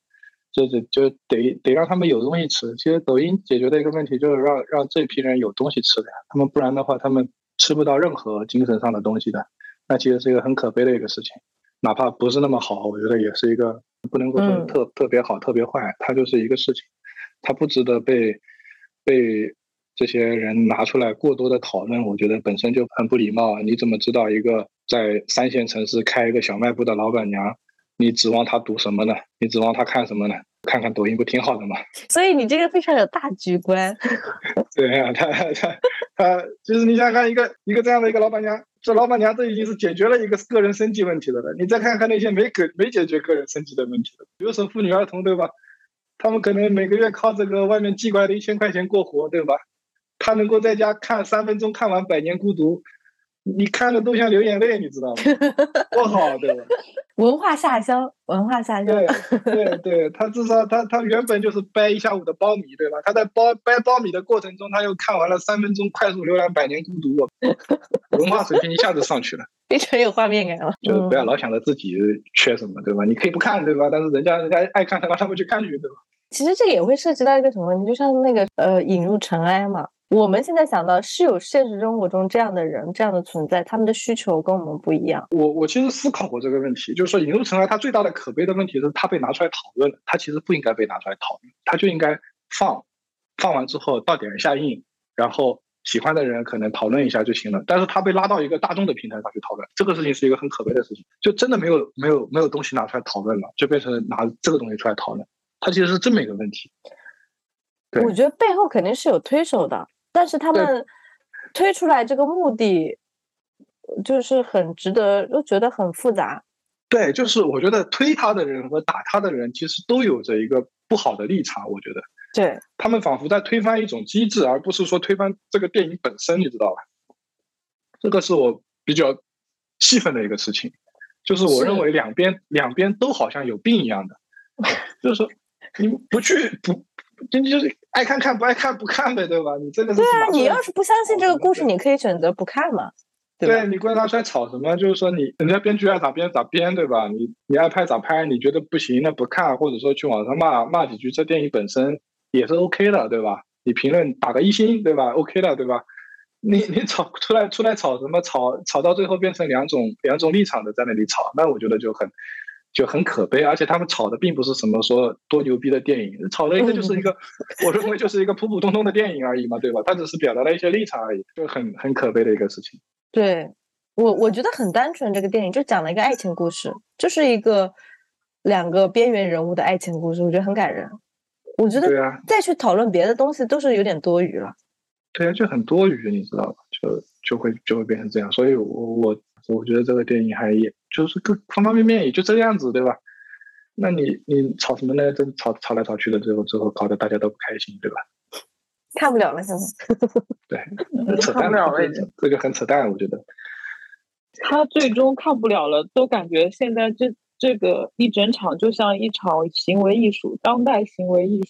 就是就得得让他们有东西吃。其实抖音解决的一个问题就是让让这批人有东西吃的呀，他们不然的话他们吃不到任何精神上的东西的，那其实是一个很可悲的一个事情。哪怕不是那么好，我觉得也是一个不能够说特特别好特别坏，它就是一个事情，它不值得被被。这些人拿出来过多的讨论，我觉得本身就很不礼貌。你怎么知道一个在三线城市开一个小卖部的老板娘，你指望她读什么呢？你指望她看什么呢？看看抖音不挺好的吗？[laughs] 所以你这个非常有大局观。[laughs] 对呀，他他他，就是你想看一个一个这样的一个老板娘，这老板娘都已经是解决了一个个人生计问题了的。你再看看那些没给没解决个人生计的问题的，比如说妇女儿童，对吧？他们可能每个月靠这个外面寄过来的一千块钱过活，对吧？他能够在家看三分钟看完《百年孤独》，你看的都想流眼泪，你知道吗？[laughs] 多好，对吧？文化下乡，文化下乡。对对对，他至少他他原本就是掰一下午的苞米，对吧？他在剥掰苞米的过程中，他又看完了三分钟快速浏览《百年孤独》，[laughs] 文化水平一下子上去了，非常有画面感了。就是不要老想着自己缺什么，对吧？你可以不看，对吧？但是人家人家爱看，他让他们去看去，对吧？其实这也会涉及到一个什么问题？就像那个呃，引入尘埃嘛。我们现在想到是有现实生活中这样的人，这样的存在，他们的需求跟我们不一样。我我其实思考过这个问题，就是说引入尘埃，它最大的可悲的问题是它被拿出来讨论了，它其实不应该被拿出来讨论，它就应该放，放完之后到点下映，然后喜欢的人可能讨论一下就行了。但是它被拉到一个大众的平台上去讨论，这个事情是一个很可悲的事情，就真的没有没有没有东西拿出来讨论了，就变成拿这个东西出来讨论，它其实是这么一个问题。我觉得背后肯定是有推手的。但是他们推出来这个目的，就是很值得，又觉得很复杂。对，就是我觉得推他的人和打他的人，其实都有着一个不好的立场。我觉得，对他们仿佛在推翻一种机制，而不是说推翻这个电影本身，你知道吧？这个是我比较气愤的一个事情。就是我认为两边两边都好像有病一样的，[laughs] 就是说你不去不。就就是爱看看不爱看不看呗，对吧？你真的是对啊，你要是不相信这个故事，你可以选择不看嘛。对你关他出来吵什么？就是说你人家编剧爱咋编咋编，对吧？你你爱拍咋拍？你觉得不行那不看，或者说去网上骂骂几句，这电影本身也是 OK 的，对吧？你评论打个一星，对吧？OK 的，对吧？你你吵出来出来吵什么？吵吵到最后变成两种两种立场的在那里吵，那我觉得就很。就很可悲，而且他们炒的并不是什么说多牛逼的电影，炒的一个就是一个，[laughs] 我认为就是一个普普通通的电影而已嘛，对吧？他只是表达了一些立场而已，就很很可悲的一个事情。对我，我觉得很单纯，这个电影就讲了一个爱情故事，就是一个两个边缘人物的爱情故事，我觉得很感人。我觉得再去讨论别的东西都是有点多余了。对啊，就很多余，你知道吧？就就会就会变成这样，所以我我。我觉得这个电影还也就是各方方面面也就这个样子，对吧？那你你吵什么呢？真吵吵来吵去的，最后最后搞得大家都不开心，对吧？看不了了，[laughs] 现在。对，扯淡了，这个很扯淡，我觉得。他最终看不了了，都感觉现在这这个一整场就像一场行为艺术，当代行为艺术。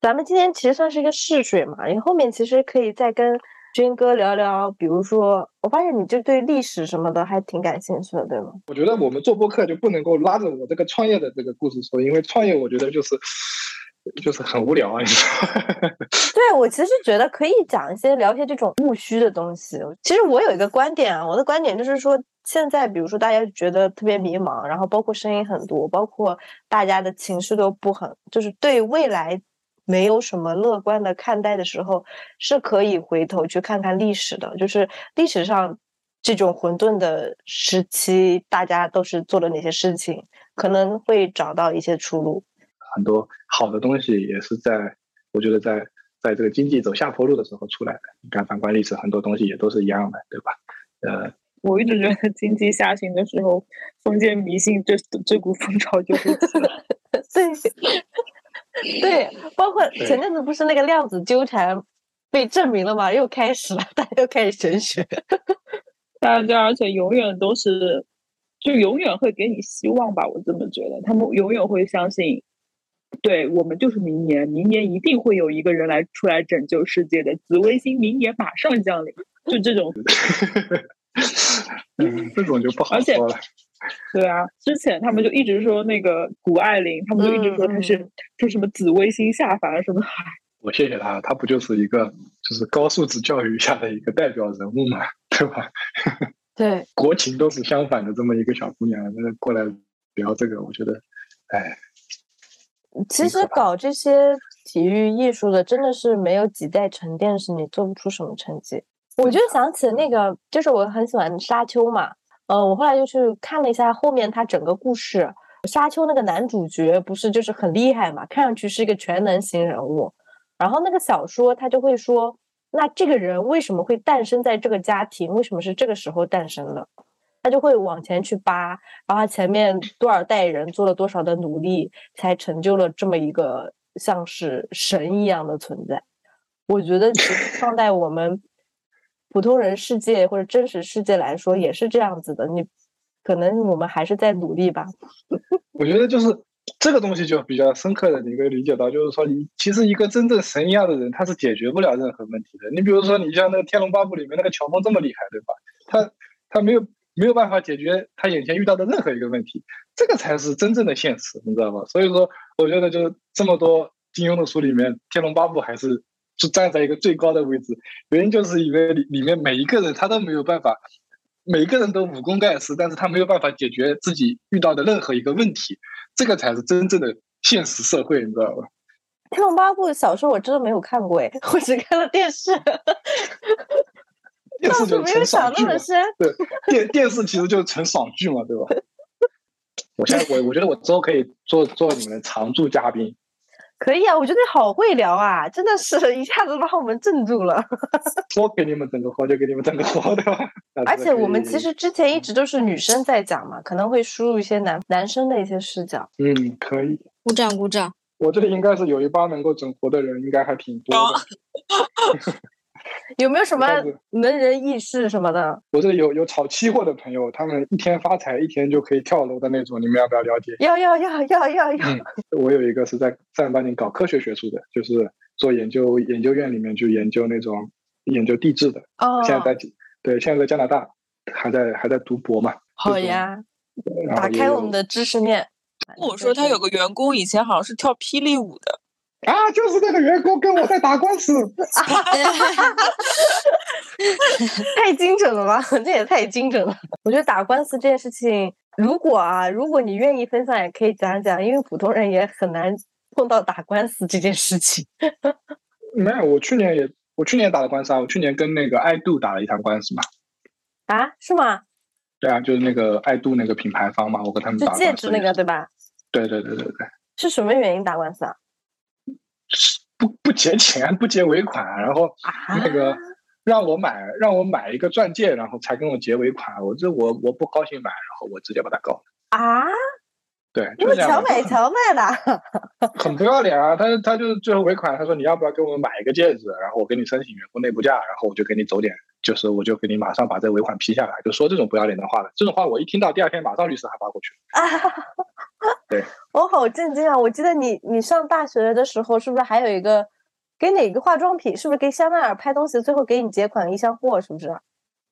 咱们今天其实算是一个试水嘛，你后面其实可以再跟。军哥聊聊，比如说，我发现你就对历史什么的还挺感兴趣的，对吗？我觉得我们做播客就不能够拉着我这个创业的这个故事说，因为创业我觉得就是就是很无聊啊。你说？[laughs] 对我其实觉得可以讲一些聊一些这种务虚的东西。其实我有一个观点啊，我的观点就是说，现在比如说大家觉得特别迷茫，然后包括声音很多，包括大家的情绪都不很，就是对未来。没有什么乐观的看待的时候，是可以回头去看看历史的。就是历史上这种混沌的时期，大家都是做了哪些事情，可能会找到一些出路。很多好的东西也是在，我觉得在在这个经济走下坡路的时候出来的。你看，反观历史，很多东西也都是一样的，对吧？呃，[laughs] 我一直觉得经济下行的时候，封建迷信这这股风潮就会起来。[laughs] 对。对，包括前阵子不是那个量子纠缠被证明了吗？又开始了，大家又开始玄学。[laughs] 大家而且永远都是，就永远会给你希望吧。我这么觉得，他们永远会相信，对我们就是明年，明年一定会有一个人来出来拯救世界的。紫微星明年马上降临，就这种。[laughs] 这种就不好说了。[laughs] 对啊，之前他们就一直说那个谷爱凌，他们就一直说她是说什么紫微星下凡什么。[laughs] 我谢谢他，他不就是一个就是高素质教育下的一个代表人物嘛，[laughs] 对吧？对，国情都是相反的这么一个小姑娘，那过来聊这个，我觉得，哎。其实搞这些体育艺术的，真的是没有几代沉淀，是你做不出什么成绩。我就想起那个，就是我很喜欢沙丘嘛。呃，我后来就去看了一下后面他整个故事，沙丘那个男主角不是就是很厉害嘛，看上去是一个全能型人物。然后那个小说他就会说，那这个人为什么会诞生在这个家庭？为什么是这个时候诞生的？他就会往前去扒，然后前面多少代人做了多少的努力，才成就了这么一个像是神一样的存在。我觉得，其实放在我们普通人世界或者真实世界来说，也是这样子的。你可能我们还是在努力吧。[laughs] 我觉得就是这个东西就比较深刻的，你可以理解到，就是说，你其实一个真正神一样的人，他是解决不了任何问题的。你比如说，你像那个《天龙八部》里面那个乔峰这么厉害，对吧？他他没有没有办法解决他眼前遇到的任何一个问题，这个才是真正的现实，你知道吗？所以说，我觉得就是这么多金庸的书里面，《天龙八部》还是是站在一个最高的位置。原因就是因为里里面每一个人他都没有办法，每个人都武功盖世，但是他没有办法解决自己遇到的任何一个问题，这个才是真正的现实社会，你知道吧？《天龙八部》小说我真的没有看过哎，[laughs] 我只看了电视，电视就没有想爽剧嘛那么，深。对，电电视其实就是纯爽剧嘛，对吧？[laughs] 我现在我我觉得我之后可以做做你们的常驻嘉宾，可以啊，我觉得你好会聊啊，真的是 [laughs] 一下子把我们镇住了。[laughs] 说给你们整个活就给你们整个活，对吧？[laughs] 而且我们其实之前一直都是女生在讲嘛，可能会输入一些男男生的一些视角。嗯可以，鼓掌鼓掌。我这里应该是有一帮能够整活的人，应该还挺多的。[laughs] 有没有什么能人异士什么的？我这里有有炒期货的朋友，他们一天发财，一天就可以跳楼的那种，你们要不要了解？要要要要要要！嗯我有一个是在正儿八经搞科学学术的，就是做研究，研究院里面去研究那种研究地质的。哦，现在在对，现在在加拿大，还在还在读博嘛。好呀，打开我们的知识面。我说他有个员工以前好像是跳霹雳舞的，啊，就是那个员工跟我在打官司，[laughs] 太精准了吧？[laughs] 这也太精准了。我觉得打官司这件事情，如果啊，如果你愿意分享，也可以讲讲，因为普通人也很难碰到打官司这件事情。没有，我去年也我去年打了官司啊，我去年跟那个爱度打了一场官司嘛。[laughs] 啊，是吗？对啊，就是那个爱度那个品牌方嘛，我跟他们打官司戒指那个对吧？对对对对对，是什么原因打官司啊？不不结钱，不结尾款，然后啊，那个让我买让我买一个钻戒，然后才跟我结尾款，我这我我不高兴买，然后我直接把他告了。啊，对，就这样的强买强卖的。[laughs] 很不要脸啊！他他就是最后尾款，他说你要不要给我们买一个戒指，然后我给你申请员工内部价，然后我就给你走点，就是我就给你马上把这尾款批下来，就说这种不要脸的话了。这种话我一听到，第二天马上律师函发过去。啊，[laughs] 对，我好震惊啊！我记得你你上大学的时候，是不是还有一个给哪个化妆品？是不是给香奈儿拍东西，最后给你结款一箱货？是不是？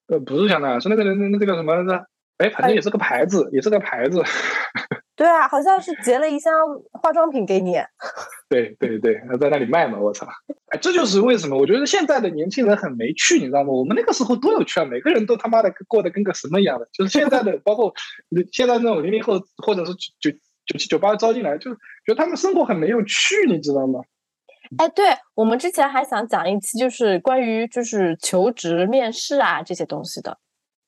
呃，不是香奈儿，是那个人那那个什么来着？哎，反正也是个牌子，也是个牌子。[laughs] 对啊，好像是结了一箱化妆品给你。[laughs] 对对对，在那里卖嘛，我操！哎，这就是为什么我觉得现在的年轻人很没趣，你知道吗？我们那个时候多有趣啊，每个人都他妈的过得跟个什么一样的。就是现在的，包括现在那种零零后或者是九九九七九八招进来，就觉得他们生活很没有趣，你知道吗？哎，对我们之前还想讲一期，就是关于就是求职、面试啊这些东西的。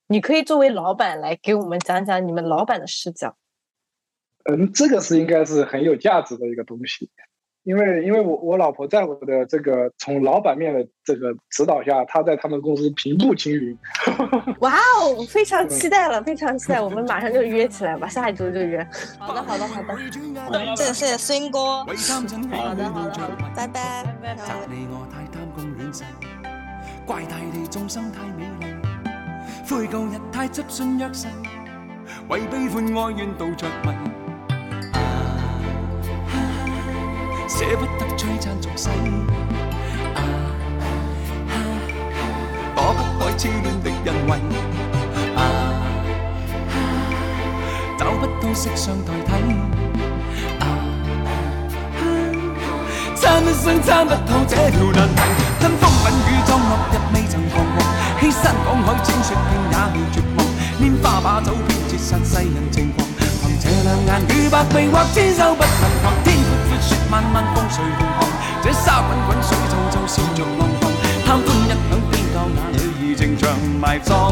你可以作为老板来给我们讲讲你们老板的视角。嗯，这个是应该是很有价值的一个东西，因为因为我我老婆在我的这个从老板面的这个指导下，她在他们公司平步青云。[laughs] 哇哦，非常期待了，非常期待，我们马上就约起来吧，下一周就约。[laughs] 好的，好的，好的。谢谢谢谢孙哥，好的好的拜拜拜拜。責你我太貪功戀世，怪大地眾生太美麗，悔舊日太執信約誓，為悲歡哀怨妒着迷。舍不得璀璨俗世，啊躲不开痴恋的人為，啊找不到色相代替。啊参一生参不透这条难题，吞風品雨裝落日未曾彷徨，欺山赶海踐雪徑也未绝望，拈花把酒偏折煞世人情狂，这两眼与百臂或千手不能防，天阔阔雪漫漫風隨紅航，这沙滚滚水皱皱笑着浪荡。贪欢一晌偏當那女兒情长埋葬。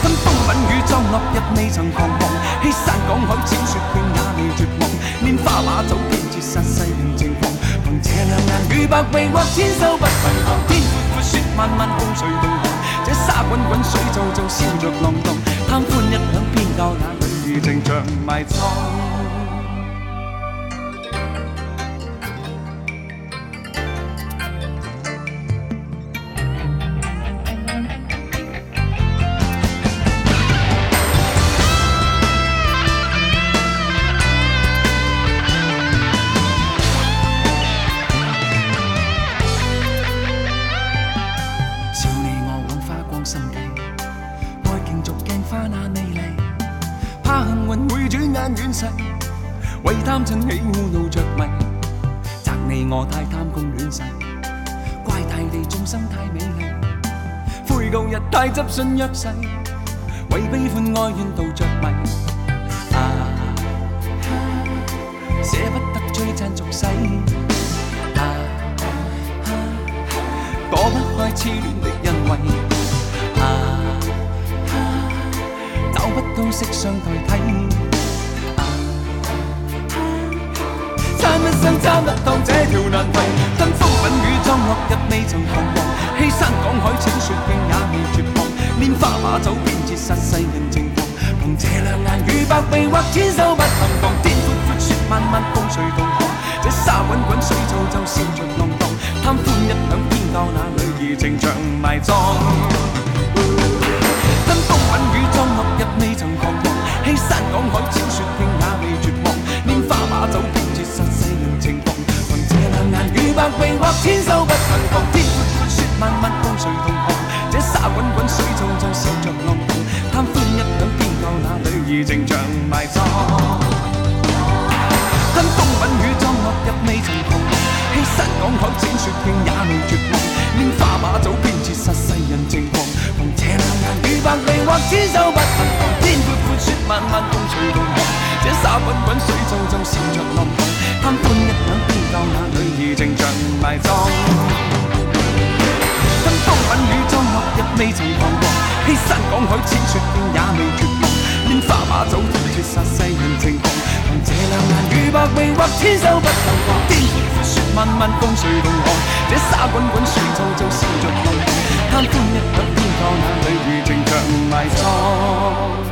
吞風品雨裝落日未曾彷徨，欺山赶海踐雪徑也未绝望，拈花把酒偏折殺世人情狂，凭这两眼与百臂或千手不能防，天阔阔雪漫漫，共誰同航？这沙滚滚水皱皱，笑着浪荡。贪欢一晌，偏教那女兒情長埋葬。轉眼遠逝，為貪嗔喜惡怒着迷，責你我太贪功恋势，怪大地眾生太美麗，悔旧日太執信約誓，為悲歡哀怨妒着迷，啊，舍不得璀璨俗世。啊躲不開痴戀的欣慰，啊，找不到色相代替，參一生參得當這條難題，跟風品與裝落日未曾彷徨，欺山赶海淺雪径也未绝望，拈花把酒偏折煞世人情狂，凭这两眼与百臂或千手不能防，天闊闊雪漫漫共誰同航，这沙滚滚水皱皱笑着浪荡，贪欢一晌偏教那女儿情长埋葬。跟風品與裝落日未曾彷徨，欺山赶海淺雪径也未绝望，拈花把酒偏，這兩眼與百臂或千手不能防，天闊闊雪漫漫共誰同航，這沙滾滾水皺皺笑着浪蕩，貪歡一晌偏教那女兒情長埋葬。跟風品與裝落日未曾彷徨，欺山趕海淺雪徑也未絕望，拈花把酒偏折殺世人情狂，憑這兩眼與百臂或千手不能防，天闊闊雪漫漫共誰同航，這沙滾滾水皺皺笑着浪蕩，貪歡一当那里儿情长埋葬，登高吻雨妆，落日未曾狂妄，欺山赶海千雪变也未绝望，烟花把酒尽绝杀世人情狂，凭这两眼与百臂或千手不能防。天雪漫漫风碎龙河，这沙滚滚水皱皱笑着浪荡，贪欢一刻偏教那女儿情长埋葬。